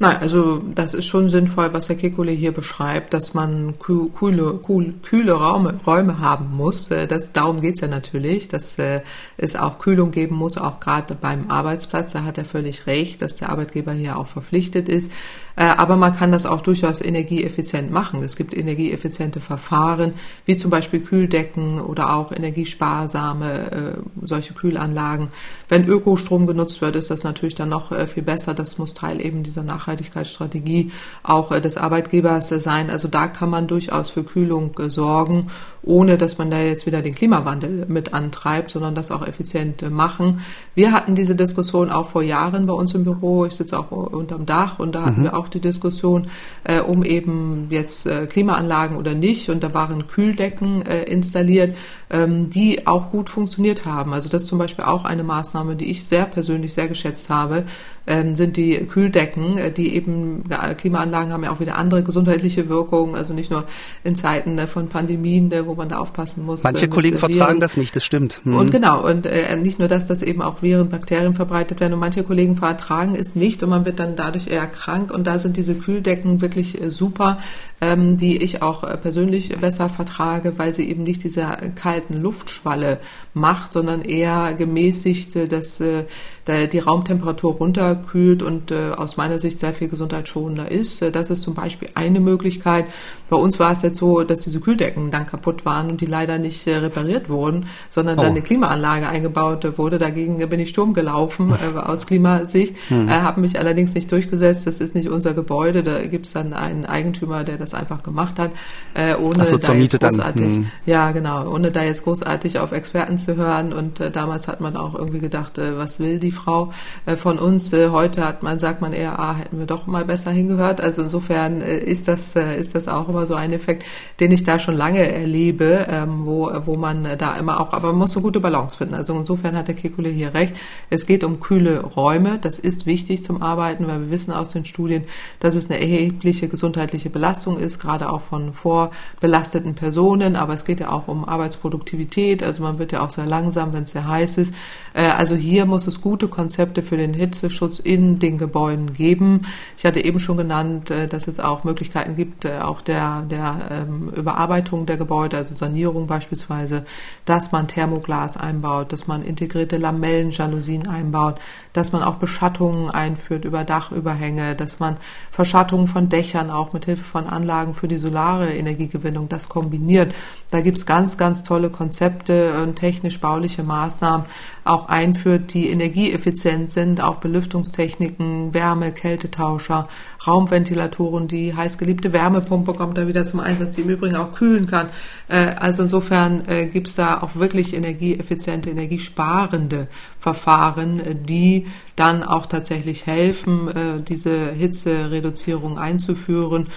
Nein, also das ist schon sinnvoll, was Herr Kekule hier beschreibt, dass man kühle, kühle, kühle Räume, Räume haben muss. Äh, das, darum geht's ja natürlich, dass äh, es auch Kühlung geben muss, auch gerade beim Arbeitsplatz. Da hat er völlig recht, dass der Arbeitgeber hier auch verpflichtet ist. Äh, aber man kann das auch durchaus energieeffizient machen. Es gibt energieeffiziente Verfahren, wie zum Beispiel Kühldecken oder auch energiesparsame solche Kühlanlagen. Wenn Ökostrom genutzt wird, ist das natürlich dann noch viel besser. Das muss Teil eben dieser Nachhaltigkeit Nachhaltigkeitsstrategie auch äh, des Arbeitgebers sein. Also da kann man durchaus für Kühlung äh, sorgen, ohne dass man da jetzt wieder den Klimawandel mit antreibt, sondern das auch effizient machen. Wir hatten diese Diskussion auch vor Jahren bei uns im Büro. Ich sitze auch unterm Dach und da hatten mhm. wir auch die Diskussion, äh, um eben jetzt äh, Klimaanlagen oder nicht. Und da waren Kühldecken äh, installiert, ähm, die auch gut funktioniert haben. Also das ist zum Beispiel auch eine Maßnahme, die ich sehr persönlich sehr geschätzt habe, ähm, sind die Kühldecken, die eben, Klimaanlagen haben ja auch wieder andere gesundheitliche Wirkungen, also nicht nur in Zeiten von Pandemien, wo man da aufpassen muss. Manche Kollegen vertragen das nicht, das stimmt. Mhm. Und genau, und äh, nicht nur das, dass eben auch Viren, Bakterien verbreitet werden und manche Kollegen vertragen es nicht und man wird dann dadurch eher krank und da sind diese Kühldecken wirklich äh, super, ähm, die ich auch äh, persönlich besser vertrage, weil sie eben nicht diese kalten Luftschwalle macht, sondern eher gemäßigt äh, das, äh, die Raumtemperatur runterkühlt und äh, aus meiner Sicht sehr viel gesundheitsschonender ist. Äh, das ist zum Beispiel eine Möglichkeit. Bei uns war es jetzt so, dass diese Kühldecken dann kaputt waren und die leider nicht äh, repariert wurden, sondern oh. dann eine Klimaanlage eingebaut wurde. Dagegen bin ich Sturm gelaufen äh, aus Klimasicht, hm. äh, habe mich allerdings nicht durchgesetzt. Das ist nicht unser Gebäude. Da gibt es dann einen Eigentümer, der das einfach gemacht hat, äh, ohne so, da jetzt großartig, dann, hm. ja genau, ohne da jetzt großartig auf Experten zu hören. Und äh, damals hat man auch irgendwie gedacht, äh, was will die Frau äh, von uns? Äh, heute hat man sagt man eher, ah, hätten wir doch mal besser hingehört. Also insofern äh, ist das äh, ist das auch immer so ein Effekt, den ich da schon lange erlebe, ähm, wo wo man da immer auch, aber man muss eine gute Balance finden. Also insofern hat der Kekule hier recht. Es geht um kühle Räume. Das ist wichtig zum Arbeiten, weil wir wissen aus den Studien, dass es eine erhebliche gesundheitliche Belastung ist, gerade auch von vorbelasteten Personen. Aber es geht ja auch um Arbeitsproduktivität. Also man wird ja auch sehr langsam, wenn es sehr heiß ist. Äh, also hier muss es gute Konzepte für den Hitzeschutz in den Gebäuden geben. Ich hatte eben schon genannt, äh, dass es auch Möglichkeiten gibt, äh, auch der, der ähm, Überarbeitung der Gebäude, also Sanierung beispielsweise, dass man Thermoglas einbaut, dass man integrierte Lamellenjalousien einbaut, dass man auch Beschattungen einführt über Dachüberhänge, dass man Verschattungen von Dächern auch mit Hilfe von Anlagen für die solare Energiegewinnung das kombiniert. Da gibt's ganz, ganz tolle Konzepte und technisch-bauliche Maßnahmen auch einführt, die energieeffizient sind, auch Belüftungstechniken, Wärme, Kältetauscher, Raumventilatoren, die heißgeliebte Wärmepumpe kommt da wieder zum Einsatz, die im Übrigen auch kühlen kann. Äh, also insofern äh, gibt's da auch wirklich energieeffiziente, energiesparende Verfahren, äh, die dann auch tatsächlich helfen, diese Hitzereduzierung einzuführen.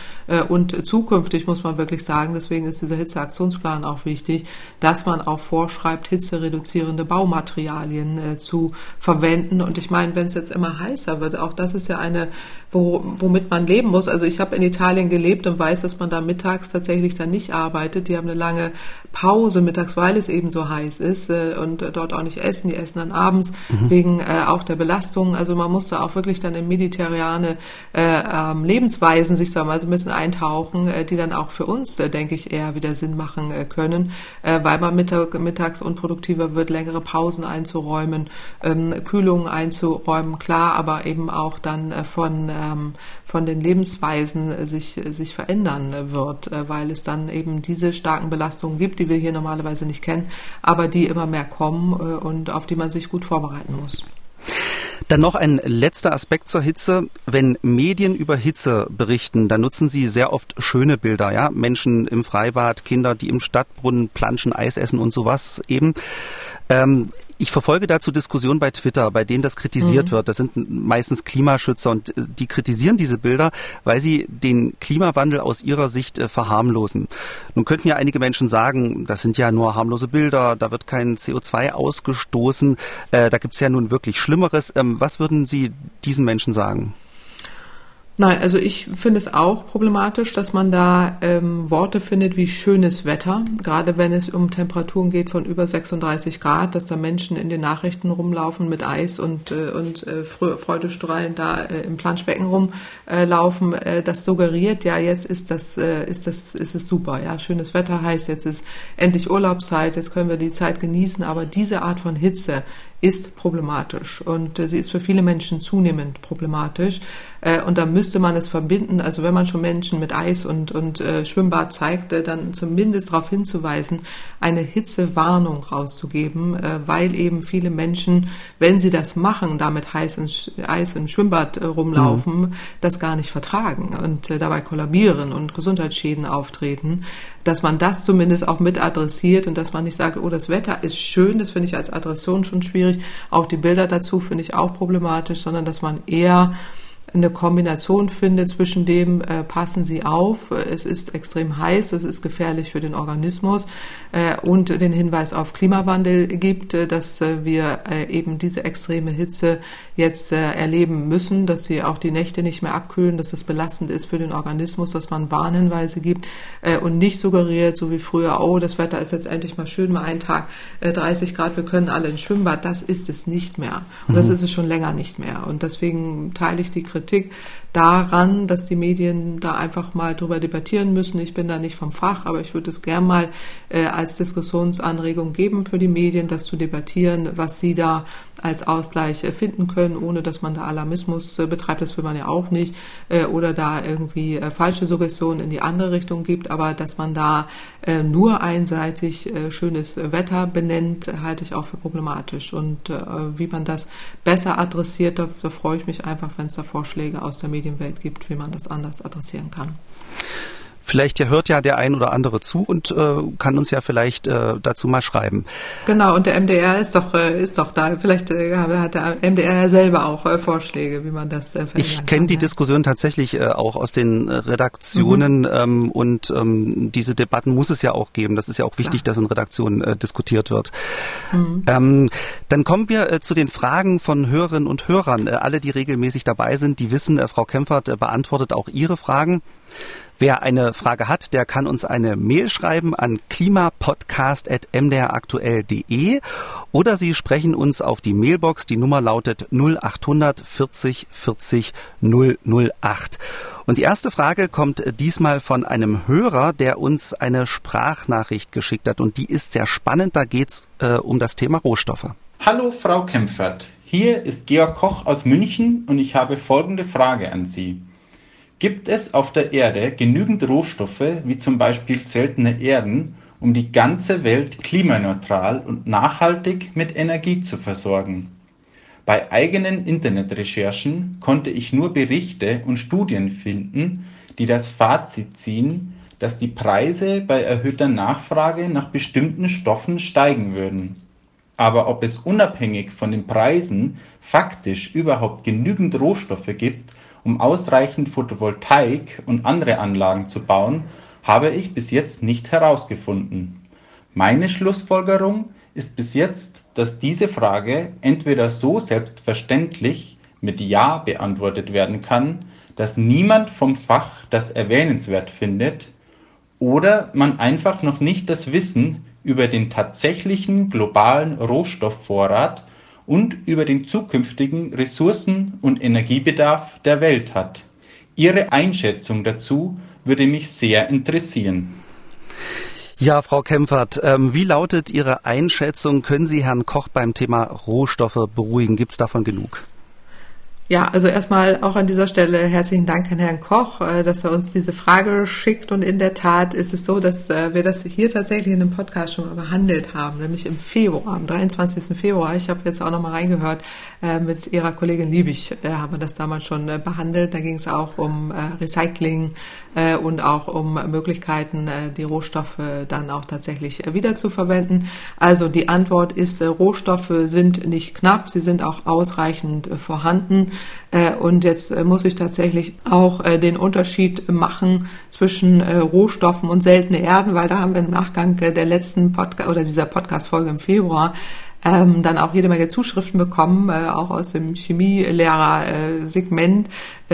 Und zukünftig muss man wirklich sagen, deswegen ist dieser Hitzeaktionsplan auch wichtig, dass man auch vorschreibt, hitzereduzierende Baumaterialien zu verwenden. Und ich meine, wenn es jetzt immer heißer wird, auch das ist ja eine, wo, womit man leben muss. Also ich habe in Italien gelebt und weiß, dass man da mittags tatsächlich dann nicht arbeitet. Die haben eine lange Pause mittags, weil es eben so heiß ist äh, und dort auch nicht essen. Die essen dann abends mhm. wegen äh, auch der Belastung. Also man muss da auch wirklich dann in mediterrane äh, ähm, Lebensweisen sich sagen wir mal so ein bisschen eintauchen, äh, die dann auch für uns, äh, denke ich, eher wieder Sinn machen äh, können, äh, weil man mittag, mittags unproduktiver wird, längere Pausen einzuräumen, ähm, Kühlungen einzuräumen, klar, aber eben auch dann äh, von ähm, von den Lebensweisen äh, sich, äh, sich verändern äh, wird, weil es dann eben diese starken Belastungen gibt, die wir hier normalerweise nicht kennen, aber die immer mehr kommen und auf die man sich gut vorbereiten muss. Dann noch ein letzter Aspekt zur Hitze. Wenn Medien über Hitze berichten, dann nutzen sie sehr oft schöne Bilder, ja. Menschen im Freibad, Kinder, die im Stadtbrunnen planschen, Eis essen und sowas eben. Ähm, ich verfolge dazu Diskussionen bei Twitter, bei denen das kritisiert mhm. wird. Das sind meistens Klimaschützer und äh, die kritisieren diese Bilder, weil sie den Klimawandel aus ihrer Sicht äh, verharmlosen. Nun könnten ja einige Menschen sagen, das sind ja nur harmlose Bilder, da wird kein CO2 ausgestoßen, äh, da gibt es ja nun wirklich Schlimmeres. Ähm, was würden Sie diesen Menschen sagen? Nein, also ich finde es auch problematisch, dass man da ähm, Worte findet wie schönes Wetter, gerade wenn es um Temperaturen geht von über 36 Grad, dass da Menschen in den Nachrichten rumlaufen mit Eis und, äh, und äh, Freudestrahlen da äh, im Planschbecken rumlaufen. Äh, das suggeriert, ja, jetzt ist das, äh, ist das, ist es super, ja, schönes Wetter heißt, jetzt ist endlich Urlaubszeit, jetzt können wir die Zeit genießen, aber diese Art von Hitze ist problematisch und äh, sie ist für viele Menschen zunehmend problematisch. Äh, und da müsste man es verbinden, also wenn man schon Menschen mit Eis und, und äh, Schwimmbad zeigt, dann zumindest darauf hinzuweisen, eine Hitzewarnung rauszugeben, weil eben viele Menschen, wenn sie das machen, damit heiß in, Eis im Schwimmbad rumlaufen, mhm. das gar nicht vertragen und dabei kollabieren und Gesundheitsschäden auftreten, dass man das zumindest auch mit adressiert und dass man nicht sagt, oh, das Wetter ist schön, das finde ich als Adression schon schwierig, auch die Bilder dazu finde ich auch problematisch, sondern dass man eher eine Kombination finde zwischen dem, äh, passen Sie auf, äh, es ist extrem heiß, es ist gefährlich für den Organismus äh, und den Hinweis auf Klimawandel gibt, äh, dass äh, wir äh, eben diese extreme Hitze jetzt erleben müssen, dass sie auch die Nächte nicht mehr abkühlen, dass es belastend ist für den Organismus, dass man Warnhinweise gibt und nicht suggeriert, so wie früher, oh, das Wetter ist jetzt endlich mal schön, mal einen Tag 30 Grad, wir können alle ins Schwimmbad. Das ist es nicht mehr. Und das mhm. ist es schon länger nicht mehr. Und deswegen teile ich die Kritik Kritik daran, dass die Medien da einfach mal drüber debattieren müssen. Ich bin da nicht vom Fach, aber ich würde es gern mal äh, als Diskussionsanregung geben für die Medien, das zu debattieren, was sie da als Ausgleich äh, finden können, ohne dass man da Alarmismus äh, betreibt. Das will man ja auch nicht. Äh, oder da irgendwie äh, falsche Suggestionen in die andere Richtung gibt. Aber dass man da äh, nur einseitig schönes Wetter benennt, halte ich auch für problematisch. Und wie man das besser adressiert, da, da freue ich mich einfach, wenn es da Vorschläge aus der Medien Medienwelt gibt, wie man das anders adressieren kann. Vielleicht hört ja der ein oder andere zu und äh, kann uns ja vielleicht äh, dazu mal schreiben. Genau, und der MDR ist doch, äh, ist doch da. Vielleicht äh, hat der MDR ja selber auch äh, Vorschläge, wie man das äh, Ich kenne die ja. Diskussion tatsächlich äh, auch aus den äh, Redaktionen mhm. ähm, und ähm, diese Debatten muss es ja auch geben. Das ist ja auch wichtig, Klar. dass in Redaktionen äh, diskutiert wird. Mhm. Ähm, dann kommen wir äh, zu den Fragen von Hörerinnen und Hörern. Äh, alle, die regelmäßig dabei sind, die wissen, äh, Frau Kempfert äh, beantwortet auch ihre Fragen. Wer eine Frage hat, der kann uns eine Mail schreiben an klimapodcast.mdraktuell.de oder Sie sprechen uns auf die Mailbox. Die Nummer lautet 0800 40 40 008. Und die erste Frage kommt diesmal von einem Hörer, der uns eine Sprachnachricht geschickt hat. Und die ist sehr spannend. Da geht es äh, um das Thema Rohstoffe. Hallo Frau Kempfert. Hier ist Georg Koch aus München und ich habe folgende Frage an Sie. Gibt es auf der Erde genügend Rohstoffe, wie zum Beispiel seltene Erden, um die ganze Welt klimaneutral und nachhaltig mit Energie zu versorgen? Bei eigenen Internetrecherchen konnte ich nur Berichte und Studien finden, die das Fazit ziehen, dass die Preise bei erhöhter Nachfrage nach bestimmten Stoffen steigen würden. Aber ob es unabhängig von den Preisen faktisch überhaupt genügend Rohstoffe gibt, um ausreichend Photovoltaik und andere Anlagen zu bauen, habe ich bis jetzt nicht herausgefunden. Meine Schlussfolgerung ist bis jetzt, dass diese Frage entweder so selbstverständlich mit Ja beantwortet werden kann, dass niemand vom Fach das erwähnenswert findet, oder man einfach noch nicht das Wissen über den tatsächlichen globalen Rohstoffvorrat und über den zukünftigen Ressourcen- und Energiebedarf der Welt hat. Ihre Einschätzung dazu würde mich sehr interessieren. Ja, Frau Kempfert, ähm, wie lautet Ihre Einschätzung? Können Sie Herrn Koch beim Thema Rohstoffe beruhigen? Gibt es davon genug? Ja, also erstmal auch an dieser Stelle herzlichen Dank an Herrn Koch, äh, dass er uns diese Frage schickt. Und in der Tat ist es so, dass äh, wir das hier tatsächlich in einem Podcast schon mal behandelt haben, nämlich im Februar, am 23. Februar. Ich habe jetzt auch noch mal reingehört, äh, mit Ihrer Kollegin Liebig haben wir das damals schon behandelt. Da ging es auch um Recycling und auch um Möglichkeiten, die Rohstoffe dann auch tatsächlich wiederzuverwenden. Also die Antwort ist, Rohstoffe sind nicht knapp, sie sind auch ausreichend vorhanden. Äh, und jetzt äh, muss ich tatsächlich auch äh, den Unterschied machen zwischen Rohstoffen und seltene Erden, weil da haben wir im Nachgang der letzten Podcast oder dieser Podcast-Folge im Februar ähm, dann auch jede Menge Zuschriften bekommen, auch aus dem Chemielehrer-Segment,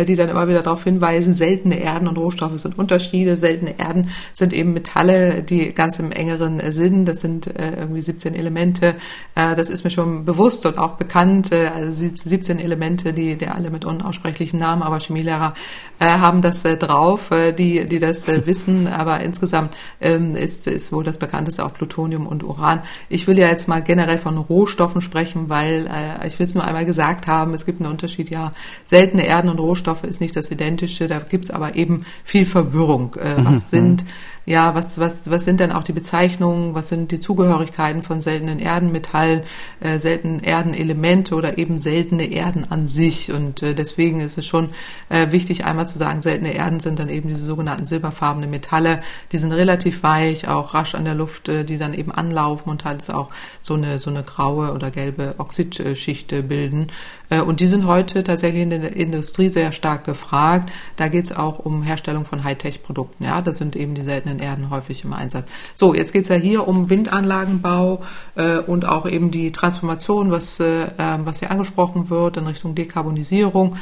die dann immer wieder darauf hinweisen, seltene Erden und Rohstoffe sind Unterschiede. Seltene Erden sind eben Metalle, die ganz im engeren Sinn, das sind äh, irgendwie 17 Elemente, äh, das ist mir schon bewusst und auch bekannt, äh, also 17 Elemente, die, die alle mit unaussprechlichen Namen, aber Chemielehrer äh, haben das äh, drauf, äh, die, die das äh, *laughs* wissen, aber insgesamt ähm, ist, ist wohl das bekannteste auch Plutonium und Uran. Ich will ja jetzt mal generell von Rohstoffen sprechen, weil äh, ich will es nur einmal gesagt haben, es gibt einen Unterschied, ja, seltene Erden und Rohstoffe ist nicht das Identische, da gibt es aber eben viel Verwirrung. Äh, was mhm. sind ja, was, was, was sind denn auch die Bezeichnungen, was sind die Zugehörigkeiten von seltenen Erdenmetallen, äh, seltenen Erdenelemente oder eben seltene Erden an sich. Und äh, deswegen ist es schon äh, wichtig, einmal zu sagen, seltene Erden sind dann eben diese sogenannten silberfarbenen Metalle. Die sind relativ weich, auch rasch an der Luft, äh, die dann eben anlaufen und halt auch so eine, so eine graue oder gelbe Oxidschicht bilden. Äh, und die sind heute tatsächlich in der Industrie sehr stark gefragt. Da geht es auch um Herstellung von Hightech-Produkten. Ja, das sind eben die seltenen Erden häufig im Einsatz. So, jetzt geht es ja hier um Windanlagenbau äh, und auch eben die Transformation, was, äh, ähm, was hier angesprochen wird in Richtung Dekarbonisierung.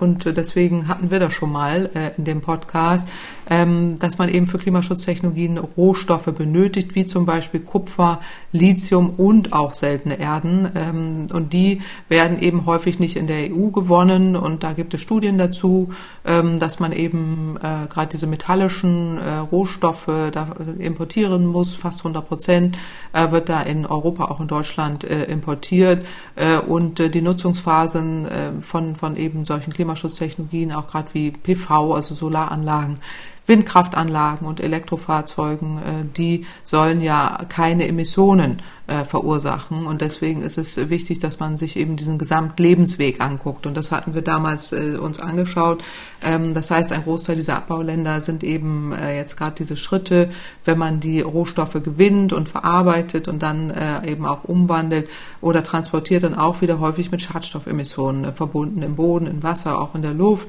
Und deswegen hatten wir das schon mal in dem Podcast, ähm, dass man eben für Klimaschutztechnologien Rohstoffe benötigt, wie zum Beispiel Kupfer, Lithium und auch seltene Erden. Ähm, und die werden eben häufig häufig nicht in der EU gewonnen und da gibt es Studien dazu, ähm, dass man eben äh, gerade diese metallischen äh, Rohstoffe da importieren muss, fast 100 Prozent äh, wird da in Europa, auch in Deutschland importiert. Und die Nutzungsphasen von, von eben solchen Klimaschutztechnologien, auch gerade wie PV, also Solaranlagen, Windkraftanlagen und Elektrofahrzeugen, die sollen ja keine Emissionen äh, verursachen. Und deswegen ist es wichtig, dass man sich eben diesen Gesamtlebensweg anguckt. Und das hatten wir damals äh, uns angeschaut. Ähm, das heißt, ein Großteil dieser Abbauländer sind eben äh, jetzt gerade diese Schritte, wenn man die Rohstoffe gewinnt und verarbeitet und dann äh, eben auch umwandelt oder transportiert, dann auch wieder häufig mit Schadstoffemissionen äh, verbunden im Boden, im Wasser, auch in der Luft.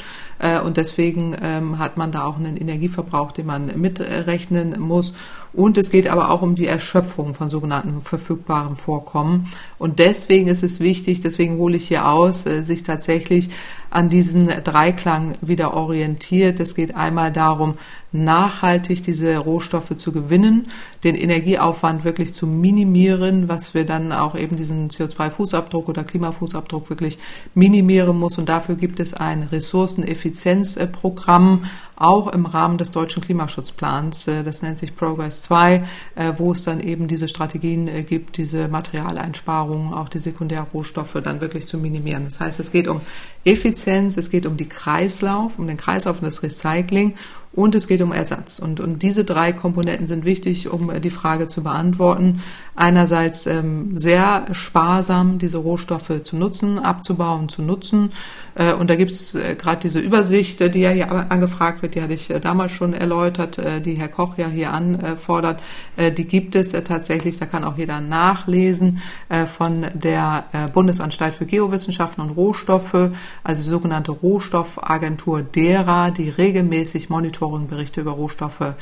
Und deswegen ähm, hat man da auch einen Energieverbrauch, den man mitrechnen muss. Und es geht aber auch um die Erschöpfung von sogenannten verfügbaren Vorkommen. Und deswegen ist es wichtig, deswegen hole ich hier aus, äh, sich tatsächlich an diesen Dreiklang wieder orientiert. Es geht einmal darum, nachhaltig diese Rohstoffe zu gewinnen, den Energieaufwand wirklich zu minimieren, was wir dann auch eben diesen CO2-Fußabdruck oder Klimafußabdruck wirklich minimieren muss. Und dafür gibt es ein Ressourceneffizienzprogramm, auch im Rahmen des deutschen Klimaschutzplans. Äh, das nennt sich Progress 2, äh, wo es dann eben diese Strategien äh, gibt, diese Materialeinsparungen, auch die Sekundärrohstoffe dann wirklich zu minimieren. Das heißt, es geht um Effizienz, es geht um die Kreislauf, um den Kreislauf und das Recycling und es geht um Ersatz. Und, und diese drei Komponenten sind wichtig, um die Frage zu beantworten. Einerseits ähm, sehr sparsam diese Rohstoffe zu nutzen, abzubauen, zu nutzen. Äh, und da gibt es äh, gerade diese Übersicht, die ja hier angefragt wird, die hatte ich äh, damals schon erläutert, äh, die Herr Koch ja hier anfordert. Äh, die gibt es tatsächlich, da kann auch jeder nachlesen, von der Bundesanstalt für Geowissenschaften und Rohstoffe, also die sogenannte Rohstoffagentur DERA, die regelmäßig Monitoringberichte über Rohstoffe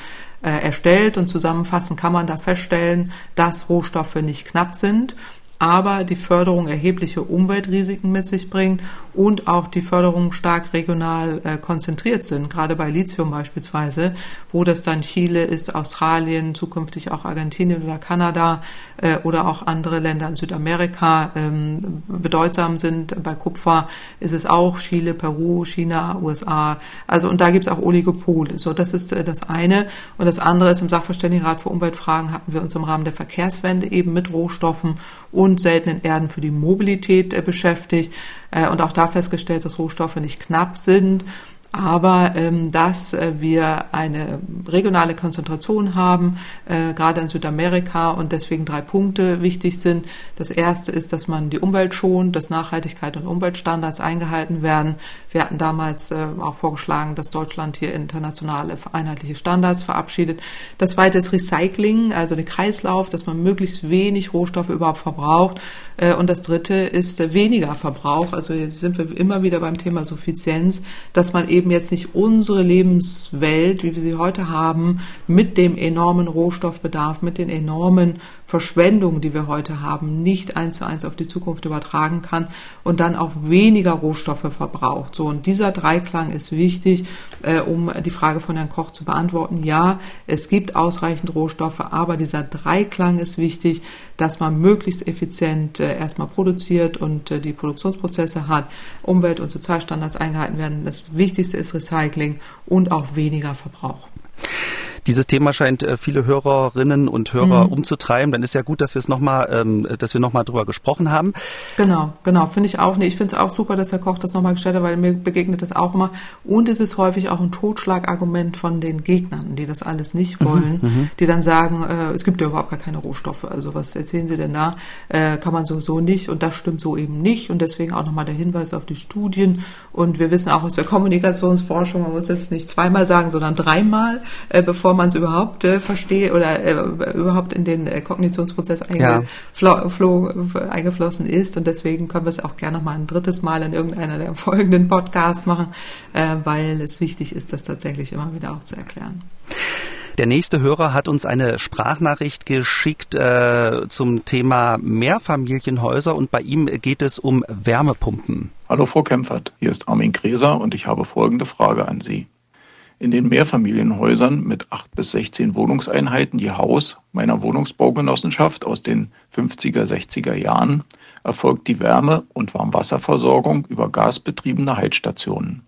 erstellt und zusammenfassend kann man da feststellen, dass Rohstoffe nicht knapp sind aber die Förderung erhebliche Umweltrisiken mit sich bringt und auch die Förderung stark regional äh, konzentriert sind, gerade bei Lithium beispielsweise, wo das dann Chile ist, Australien, zukünftig auch Argentinien oder Kanada äh, oder auch andere Länder in Südamerika ähm, bedeutsam sind. Bei Kupfer ist es auch Chile, Peru, China, USA. Also und da gibt es auch Oligopole. So, das ist äh, das eine. Und das andere ist im Sachverständigenrat für Umweltfragen hatten wir uns im Rahmen der Verkehrswende eben mit Rohstoffen und seltenen Erden für die Mobilität äh, beschäftigt äh, und auch da festgestellt, dass Rohstoffe nicht knapp sind aber ähm, dass äh, wir eine regionale Konzentration haben, äh, gerade in Südamerika und deswegen drei Punkte wichtig sind. Das erste ist, dass man die Umwelt schont, dass Nachhaltigkeit und Umweltstandards eingehalten werden. Wir hatten damals äh, auch vorgeschlagen, dass Deutschland hier internationale einheitliche Standards verabschiedet. Das zweite ist Recycling, also der Kreislauf, dass man möglichst wenig Rohstoffe überhaupt verbraucht. Äh, und das dritte ist äh, weniger Verbrauch. Also hier sind wir immer wieder beim Thema Suffizienz, dass man eben jetzt nicht unsere Lebenswelt, wie wir sie heute haben, mit dem enormen Rohstoffbedarf, mit den enormen Verschwendungen, die wir heute haben, nicht eins zu eins auf die Zukunft übertragen kann und dann auch weniger Rohstoffe verbraucht. So, und dieser Dreiklang ist wichtig, äh, um die Frage von Herrn Koch zu beantworten. Ja, es gibt ausreichend Rohstoffe, aber dieser Dreiklang ist wichtig, dass man möglichst effizient äh, erstmal produziert und äh, die Produktionsprozesse hat, Umwelt- und Sozialstandards eingehalten werden. Das Wichtigste ist Recycling und auch weniger Verbrauch. Dieses Thema scheint äh, viele Hörerinnen und Hörer mhm. umzutreiben. Dann ist ja gut, dass wir es nochmal, ähm, dass wir nochmal drüber gesprochen haben. Genau, genau, finde ich auch. Nee, ich finde es auch super, dass Herr Koch das nochmal gestellt hat, weil mir begegnet das auch immer. Und es ist häufig auch ein Totschlagargument von den Gegnern, die das alles nicht mhm, wollen, mhm, die dann sagen, äh, es gibt ja überhaupt gar keine Rohstoffe. Also was erzählen Sie denn da? Äh, kann man sowieso nicht und das stimmt so eben nicht. Und deswegen auch nochmal der Hinweis auf die Studien. Und wir wissen auch aus der Kommunikationsforschung, man muss jetzt nicht zweimal sagen, sondern dreimal, äh, bevor man es überhaupt äh, versteht oder äh, überhaupt in den äh, Kognitionsprozess eingeflo ja. eingeflossen ist. Und deswegen können wir es auch gerne noch mal ein drittes Mal in irgendeiner der *laughs* folgenden Podcasts machen, äh, weil es wichtig ist, das tatsächlich immer wieder auch zu erklären. Der nächste Hörer hat uns eine Sprachnachricht geschickt äh, zum Thema Mehrfamilienhäuser und bei ihm geht es um Wärmepumpen. Hallo Frau Kempfert, hier ist Armin Gräser und ich habe folgende Frage an Sie. In den Mehrfamilienhäusern mit 8 bis 16 Wohnungseinheiten je Haus meiner Wohnungsbaugenossenschaft aus den 50er, 60er Jahren erfolgt die Wärme- und Warmwasserversorgung über gasbetriebene Heizstationen.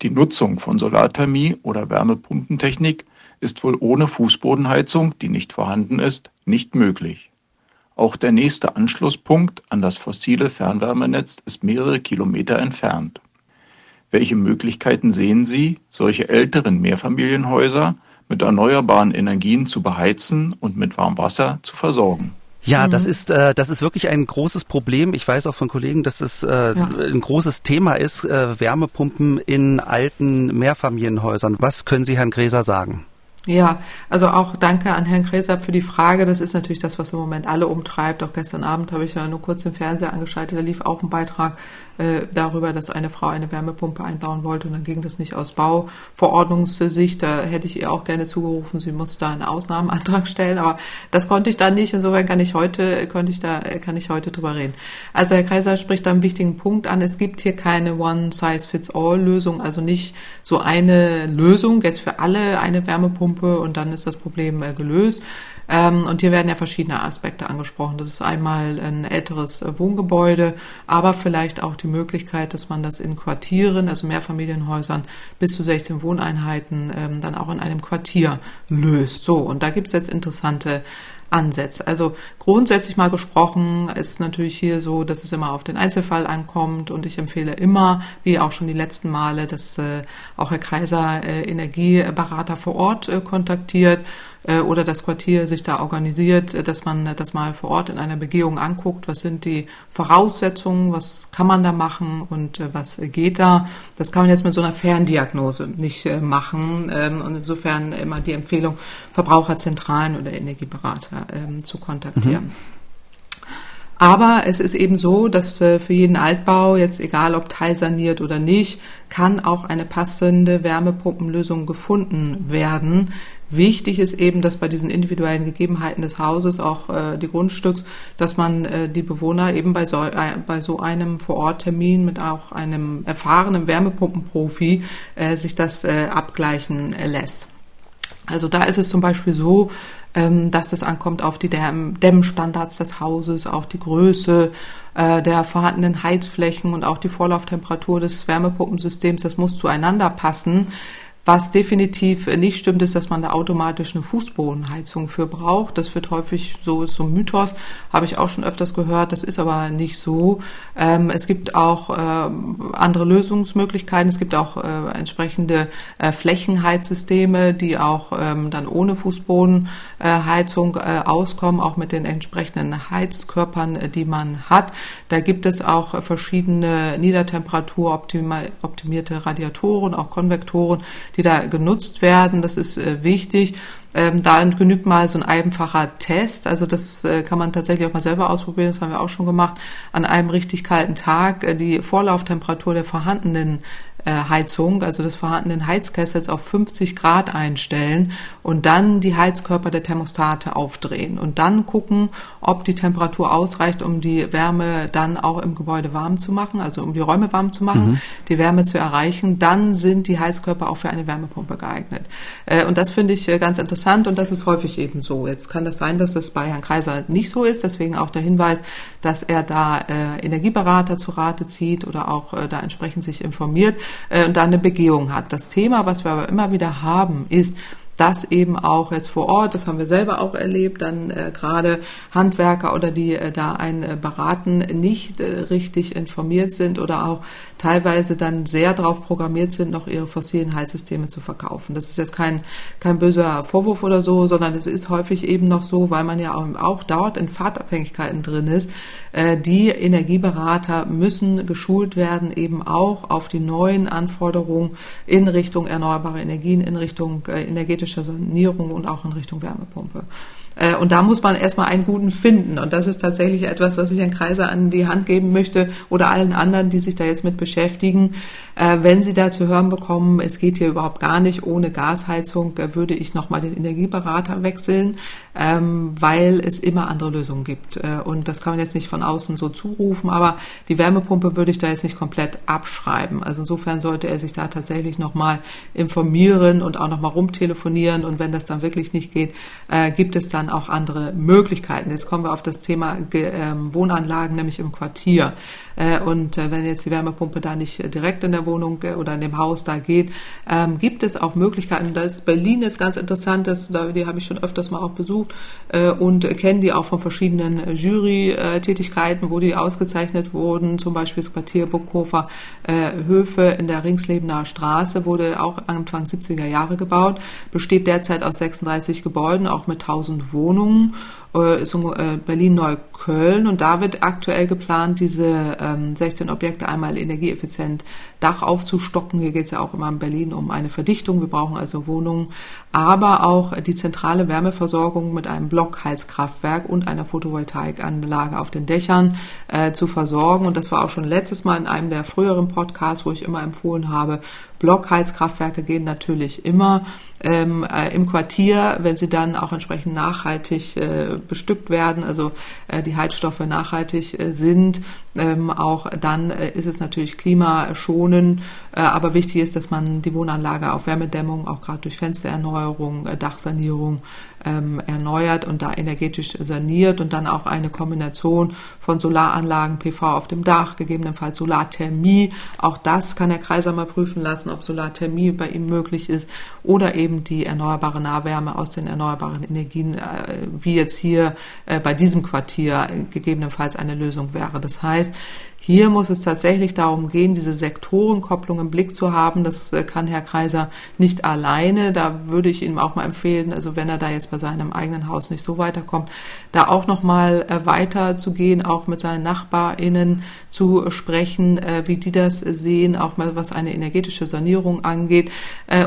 Die Nutzung von Solarthermie oder Wärmepumpentechnik ist wohl ohne Fußbodenheizung, die nicht vorhanden ist, nicht möglich. Auch der nächste Anschlusspunkt an das fossile Fernwärmenetz ist mehrere Kilometer entfernt. Welche Möglichkeiten sehen Sie, solche älteren Mehrfamilienhäuser mit erneuerbaren Energien zu beheizen und mit Warmwasser zu versorgen? Ja, mhm. das ist äh, das ist wirklich ein großes Problem. Ich weiß auch von Kollegen, dass es äh, ja. ein großes Thema ist, äh, Wärmepumpen in alten Mehrfamilienhäusern. Was können Sie Herrn Gräser sagen? Ja, also auch danke an Herrn Gräser für die Frage. Das ist natürlich das, was im Moment alle umtreibt. Auch gestern Abend habe ich ja nur kurz den Fernseher angeschaltet. Da lief auch ein Beitrag äh, darüber, dass eine Frau eine Wärmepumpe einbauen wollte und dann ging das nicht aus Bauverordnungssicht. Da hätte ich ihr auch gerne zugerufen, sie muss da einen Ausnahmeantrag stellen, aber das konnte ich dann nicht. Insofern kann ich heute, konnte ich da, kann ich heute drüber reden. Also Herr Kaiser spricht da einen wichtigen Punkt an. Es gibt hier keine One-Size-Fits-All-Lösung, also nicht so eine Lösung jetzt für alle eine Wärmepumpe und dann ist das Problem äh, gelöst. Ähm, und hier werden ja verschiedene Aspekte angesprochen. Das ist einmal ein älteres äh, Wohngebäude, aber vielleicht auch die Möglichkeit, dass man das in Quartieren, also Mehrfamilienhäusern bis zu 16 Wohneinheiten, ähm, dann auch in einem Quartier löst. So, und da gibt es jetzt interessante Ansätze. Also grundsätzlich mal gesprochen ist natürlich hier so, dass es immer auf den Einzelfall ankommt und ich empfehle immer, wie auch schon die letzten Male, dass äh, auch Herr Kaiser äh, Energieberater vor Ort äh, kontaktiert äh, oder das Quartier sich da organisiert, äh, dass man das mal vor Ort in einer Begehung anguckt, was sind die Voraussetzungen, was kann man da machen und äh, was geht da. Das kann man jetzt mit so einer Ferndiagnose nicht machen ähm, und insofern immer die Empfehlung, Verbraucherzentralen oder Energieberater ähm, zu kontaktieren. Mhm. Aber es ist eben so, dass für jeden Altbau, jetzt egal ob teilsaniert oder nicht, kann auch eine passende Wärmepumpenlösung gefunden werden. Wichtig ist eben, dass bei diesen individuellen Gegebenheiten des Hauses, auch äh, die Grundstücks, dass man äh, die Bewohner eben bei so, äh, bei so einem Vororttermin mit auch einem erfahrenen Wärmepumpenprofi äh, sich das äh, abgleichen äh, lässt. Also da ist es zum Beispiel so, ähm, dass das ankommt auf die Dämmstandards des Hauses, auch die Größe äh, der vorhandenen Heizflächen und auch die Vorlauftemperatur des Wärmepumpensystems. Das muss zueinander passen. Was definitiv nicht stimmt, ist, dass man da automatisch eine Fußbodenheizung für braucht. Das wird häufig so, ist so ein Mythos, habe ich auch schon öfters gehört. Das ist aber nicht so. Ähm, es gibt auch äh, andere Lösungsmöglichkeiten. Es gibt auch äh, entsprechende äh, Flächenheizsysteme, die auch ähm, dann ohne Fußbodenheizung äh, auskommen, auch mit den entsprechenden Heizkörpern, äh, die man hat. Da gibt es auch verschiedene Niedertemperatur optimierte Radiatoren, auch Konvektoren, die da genutzt werden. Das ist äh, wichtig. Ähm, da genügt mal so ein einfacher Test. Also das äh, kann man tatsächlich auch mal selber ausprobieren. Das haben wir auch schon gemacht. An einem richtig kalten Tag äh, die Vorlauftemperatur der vorhandenen äh, Heizung, also des vorhandenen Heizkessels auf 50 Grad einstellen und dann die Heizkörper der Thermostate aufdrehen und dann gucken, ob die Temperatur ausreicht, um die Wärme dann auch im Gebäude warm zu machen, also um die Räume warm zu machen, mhm. die Wärme zu erreichen, dann sind die Heizkörper auch für eine Wärmepumpe geeignet. Äh, und das finde ich äh, ganz interessant und das ist häufig eben so. Jetzt kann das sein, dass das bei Herrn Kreiser nicht so ist, deswegen auch der Hinweis, dass er da Energieberater zu Rate zieht oder auch da entsprechend sich informiert äh, und da eine Begehung hat. Das Thema, was wir aber immer wieder haben, ist, dass eben auch jetzt vor Ort, das haben wir selber auch erlebt, dann äh, gerade Handwerker oder die äh, da einen äh, beraten, nicht äh, richtig informiert sind oder auch teilweise dann sehr darauf programmiert sind, noch ihre fossilen Heizsysteme zu verkaufen. Das ist jetzt kein, kein böser Vorwurf oder so, sondern es ist häufig eben noch so, weil man ja auch, auch dort in Fahrtabhängigkeiten drin ist. Äh, die Energieberater müssen geschult werden, eben auch auf die neuen Anforderungen in Richtung erneuerbare Energien, in Richtung äh, energetischer Sanierung und auch in Richtung Wärmepumpe. Äh, und da muss man erstmal einen guten finden. Und das ist tatsächlich etwas, was ich Herrn Kreiser an die Hand geben möchte oder allen anderen, die sich da jetzt mit beschäftigen. Äh, wenn Sie da zu hören bekommen, es geht hier überhaupt gar nicht ohne Gasheizung, da würde ich nochmal den Energieberater wechseln, ähm, weil es immer andere Lösungen gibt. Äh, und das kann man jetzt nicht von außen so zurufen, aber die Wärmepumpe würde ich da jetzt nicht komplett abschreiben. Also insofern sollte er sich da tatsächlich nochmal informieren und auch nochmal rumtelefonieren. Und wenn das dann wirklich nicht geht, gibt es dann dann auch andere Möglichkeiten. Jetzt kommen wir auf das Thema ähm, Wohnanlagen, nämlich im Quartier. Äh, und äh, wenn jetzt die Wärmepumpe da nicht direkt in der Wohnung äh, oder in dem Haus da geht, ähm, gibt es auch Möglichkeiten. Da Berlin ist ganz interessant, das, die habe ich schon öfters mal auch besucht und kenne die auch von verschiedenen Jury-Tätigkeiten, wo die ausgezeichnet wurden. Zum Beispiel das Quartier Burghofer Höfe in der Ringslebener Straße wurde auch Anfang 70er Jahre gebaut, besteht derzeit aus 36 Gebäuden, auch mit 1000 Wohnungen äh, ist äh, Berlin-Neukölln und da wird aktuell geplant, diese ähm, 16 Objekte einmal energieeffizient Dach aufzustocken. Hier geht es ja auch immer in Berlin um eine Verdichtung. Wir brauchen also Wohnungen, aber auch die zentrale Wärmeversorgung mit einem Blockheizkraftwerk und einer Photovoltaikanlage auf den Dächern äh, zu versorgen. Und das war auch schon letztes Mal in einem der früheren Podcasts, wo ich immer empfohlen habe, Blockheizkraftwerke gehen natürlich immer ähm, äh, im Quartier, wenn sie dann auch entsprechend nachhaltig äh, bestückt werden, also äh, die Heizstoffe nachhaltig äh, sind. Ähm, auch dann äh, ist es natürlich klimaschonend, äh, aber wichtig ist, dass man die Wohnanlage auf Wärmedämmung, auch gerade durch Fenstererneuerung, Dachsanierung ähm, erneuert und da energetisch saniert und dann auch eine Kombination von Solaranlagen, PV auf dem Dach, gegebenenfalls Solarthermie. Auch das kann der Kreiser mal prüfen lassen, ob Solarthermie bei ihm möglich ist oder eben die erneuerbare Nahwärme aus den erneuerbaren Energien, äh, wie jetzt hier äh, bei diesem Quartier gegebenenfalls eine Lösung wäre. Das heißt, hier muss es tatsächlich darum gehen, diese Sektorenkopplung im Blick zu haben. Das äh, kann Herr Kreiser nicht alleine. Da würde ich ihm auch mal empfehlen, also wenn er da jetzt bei seinem eigenen Haus nicht so weiterkommt, da auch noch mal äh, weiter zu gehen, auch mit seinen NachbarInnen zu sprechen, äh, wie die das sehen, auch mal was eine energetische Sanierung angeht.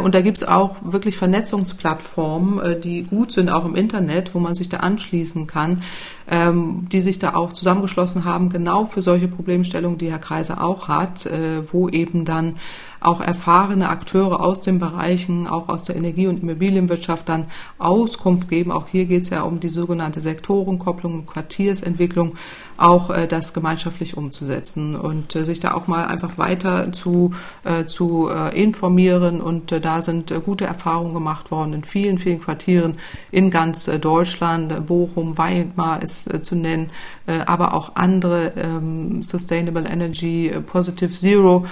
Und da gibt es auch wirklich Vernetzungsplattformen, die gut sind, auch im Internet, wo man sich da anschließen kann ähm, die sich da auch zusammengeschlossen haben, genau für solche Problemstellungen, die Herr Kreiser auch hat, äh, wo eben dann auch erfahrene Akteure aus den Bereichen, auch aus der Energie- und Immobilienwirtschaft dann Auskunft geben. Auch hier geht es ja um die sogenannte Sektorenkopplung und Quartiersentwicklung, auch äh, das gemeinschaftlich umzusetzen und äh, sich da auch mal einfach weiter zu, äh, zu äh, informieren. Und äh, da sind äh, gute Erfahrungen gemacht worden in vielen, vielen Quartieren in ganz Deutschland. Bochum, Weimar ist zu nennen, aber auch andere ähm, Sustainable Energy, Positive Zero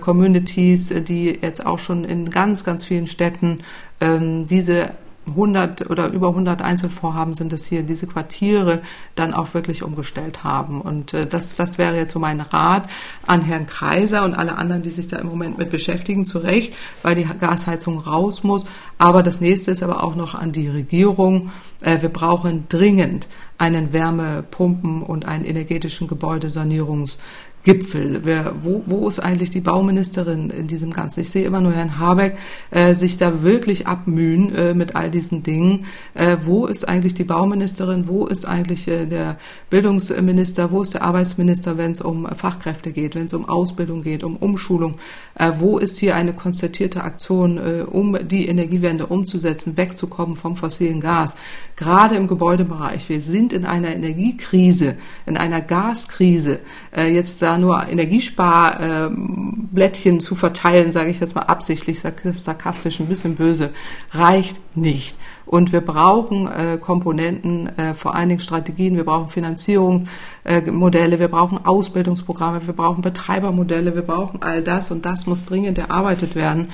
Communities, die jetzt auch schon in ganz, ganz vielen Städten ähm, diese 100 oder über 100 Einzelvorhaben sind es hier, diese Quartiere dann auch wirklich umgestellt haben. Und äh, das, das wäre jetzt so mein Rat an Herrn Kreiser und alle anderen, die sich da im Moment mit beschäftigen, zu Recht, weil die Gasheizung raus muss. Aber das nächste ist aber auch noch an die Regierung. Äh, wir brauchen dringend einen Wärmepumpen- und einen energetischen Gebäudesanierungs Gipfel. Wer, wo, wo ist eigentlich die Bauministerin in diesem Ganzen? Ich sehe immer nur Herrn Habeck äh, sich da wirklich abmühen äh, mit all diesen Dingen. Äh, wo ist eigentlich die Bauministerin? Wo ist eigentlich äh, der Bildungsminister? Wo ist der Arbeitsminister, wenn es um Fachkräfte geht, wenn es um Ausbildung geht, um Umschulung? Äh, wo ist hier eine konstatierte Aktion, äh, um die Energiewende umzusetzen, wegzukommen vom fossilen Gas? Gerade im Gebäudebereich. Wir sind in einer Energiekrise, in einer Gaskrise. Äh, jetzt da nur Energiesparblättchen zu verteilen, sage ich jetzt mal absichtlich, sarkastisch, ein bisschen böse, reicht nicht. Und wir brauchen äh, Komponenten, äh, vor allen Dingen Strategien, wir brauchen Finanzierungsmodelle, äh, wir brauchen Ausbildungsprogramme, wir brauchen Betreibermodelle, wir brauchen all das und das muss dringend erarbeitet werden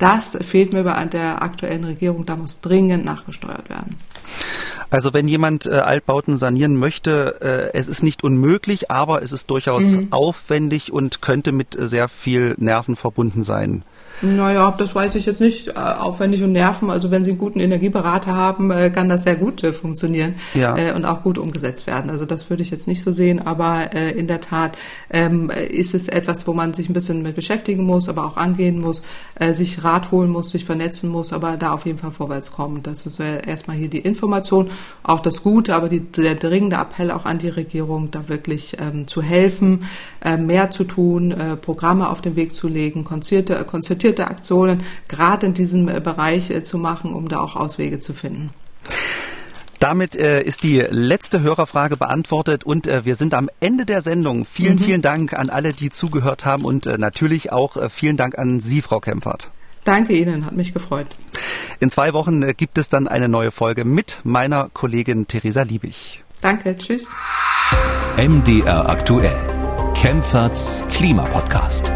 Das fehlt mir bei der aktuellen Regierung. Da muss dringend nachgesteuert werden. Also wenn jemand äh, Altbauten sanieren möchte, äh, es ist nicht unmöglich, aber es ist durchaus mhm. aufwendig und könnte mit sehr viel Nerven verbunden sein. Naja, das weiß ich jetzt nicht. Äh, aufwendig und nerven. Also wenn Sie einen guten Energieberater haben, äh, kann das sehr gut äh, funktionieren ja. und auch gut umgesetzt werden. Also das würde ich jetzt nicht so sehen. Aber in der Tat ähm, ist es etwas, wo man sich ein bisschen mit beschäftigen muss, aber auch angehen muss, sich Rat holen muss, sich vernetzen muss, aber da auf jeden Fall vorwärts kommen. Das ist erstmal hier die Information, auch das Gute, aber die, der dringende Appell auch an die Regierung, da wirklich ähm, zu helfen, mehr zu tun, Programme auf den Weg zu legen, konzertierte, konzertierte konzertierte Aktionen gerade in diesem äh, Bereich äh, zu machen, um da auch Auswege zu finden. Damit äh, ist die letzte Hörerfrage beantwortet und äh, wir sind am Ende der Sendung. Vielen, mhm. vielen Dank an alle, die zugehört haben und äh, natürlich auch äh, vielen Dank an Sie, Frau Kempfert. Danke Ihnen, hat mich gefreut. In zwei Wochen äh, gibt es dann eine neue Folge mit meiner Kollegin Theresa Liebig. Danke, tschüss. MDR aktuell. Kempferts Klimapodcast.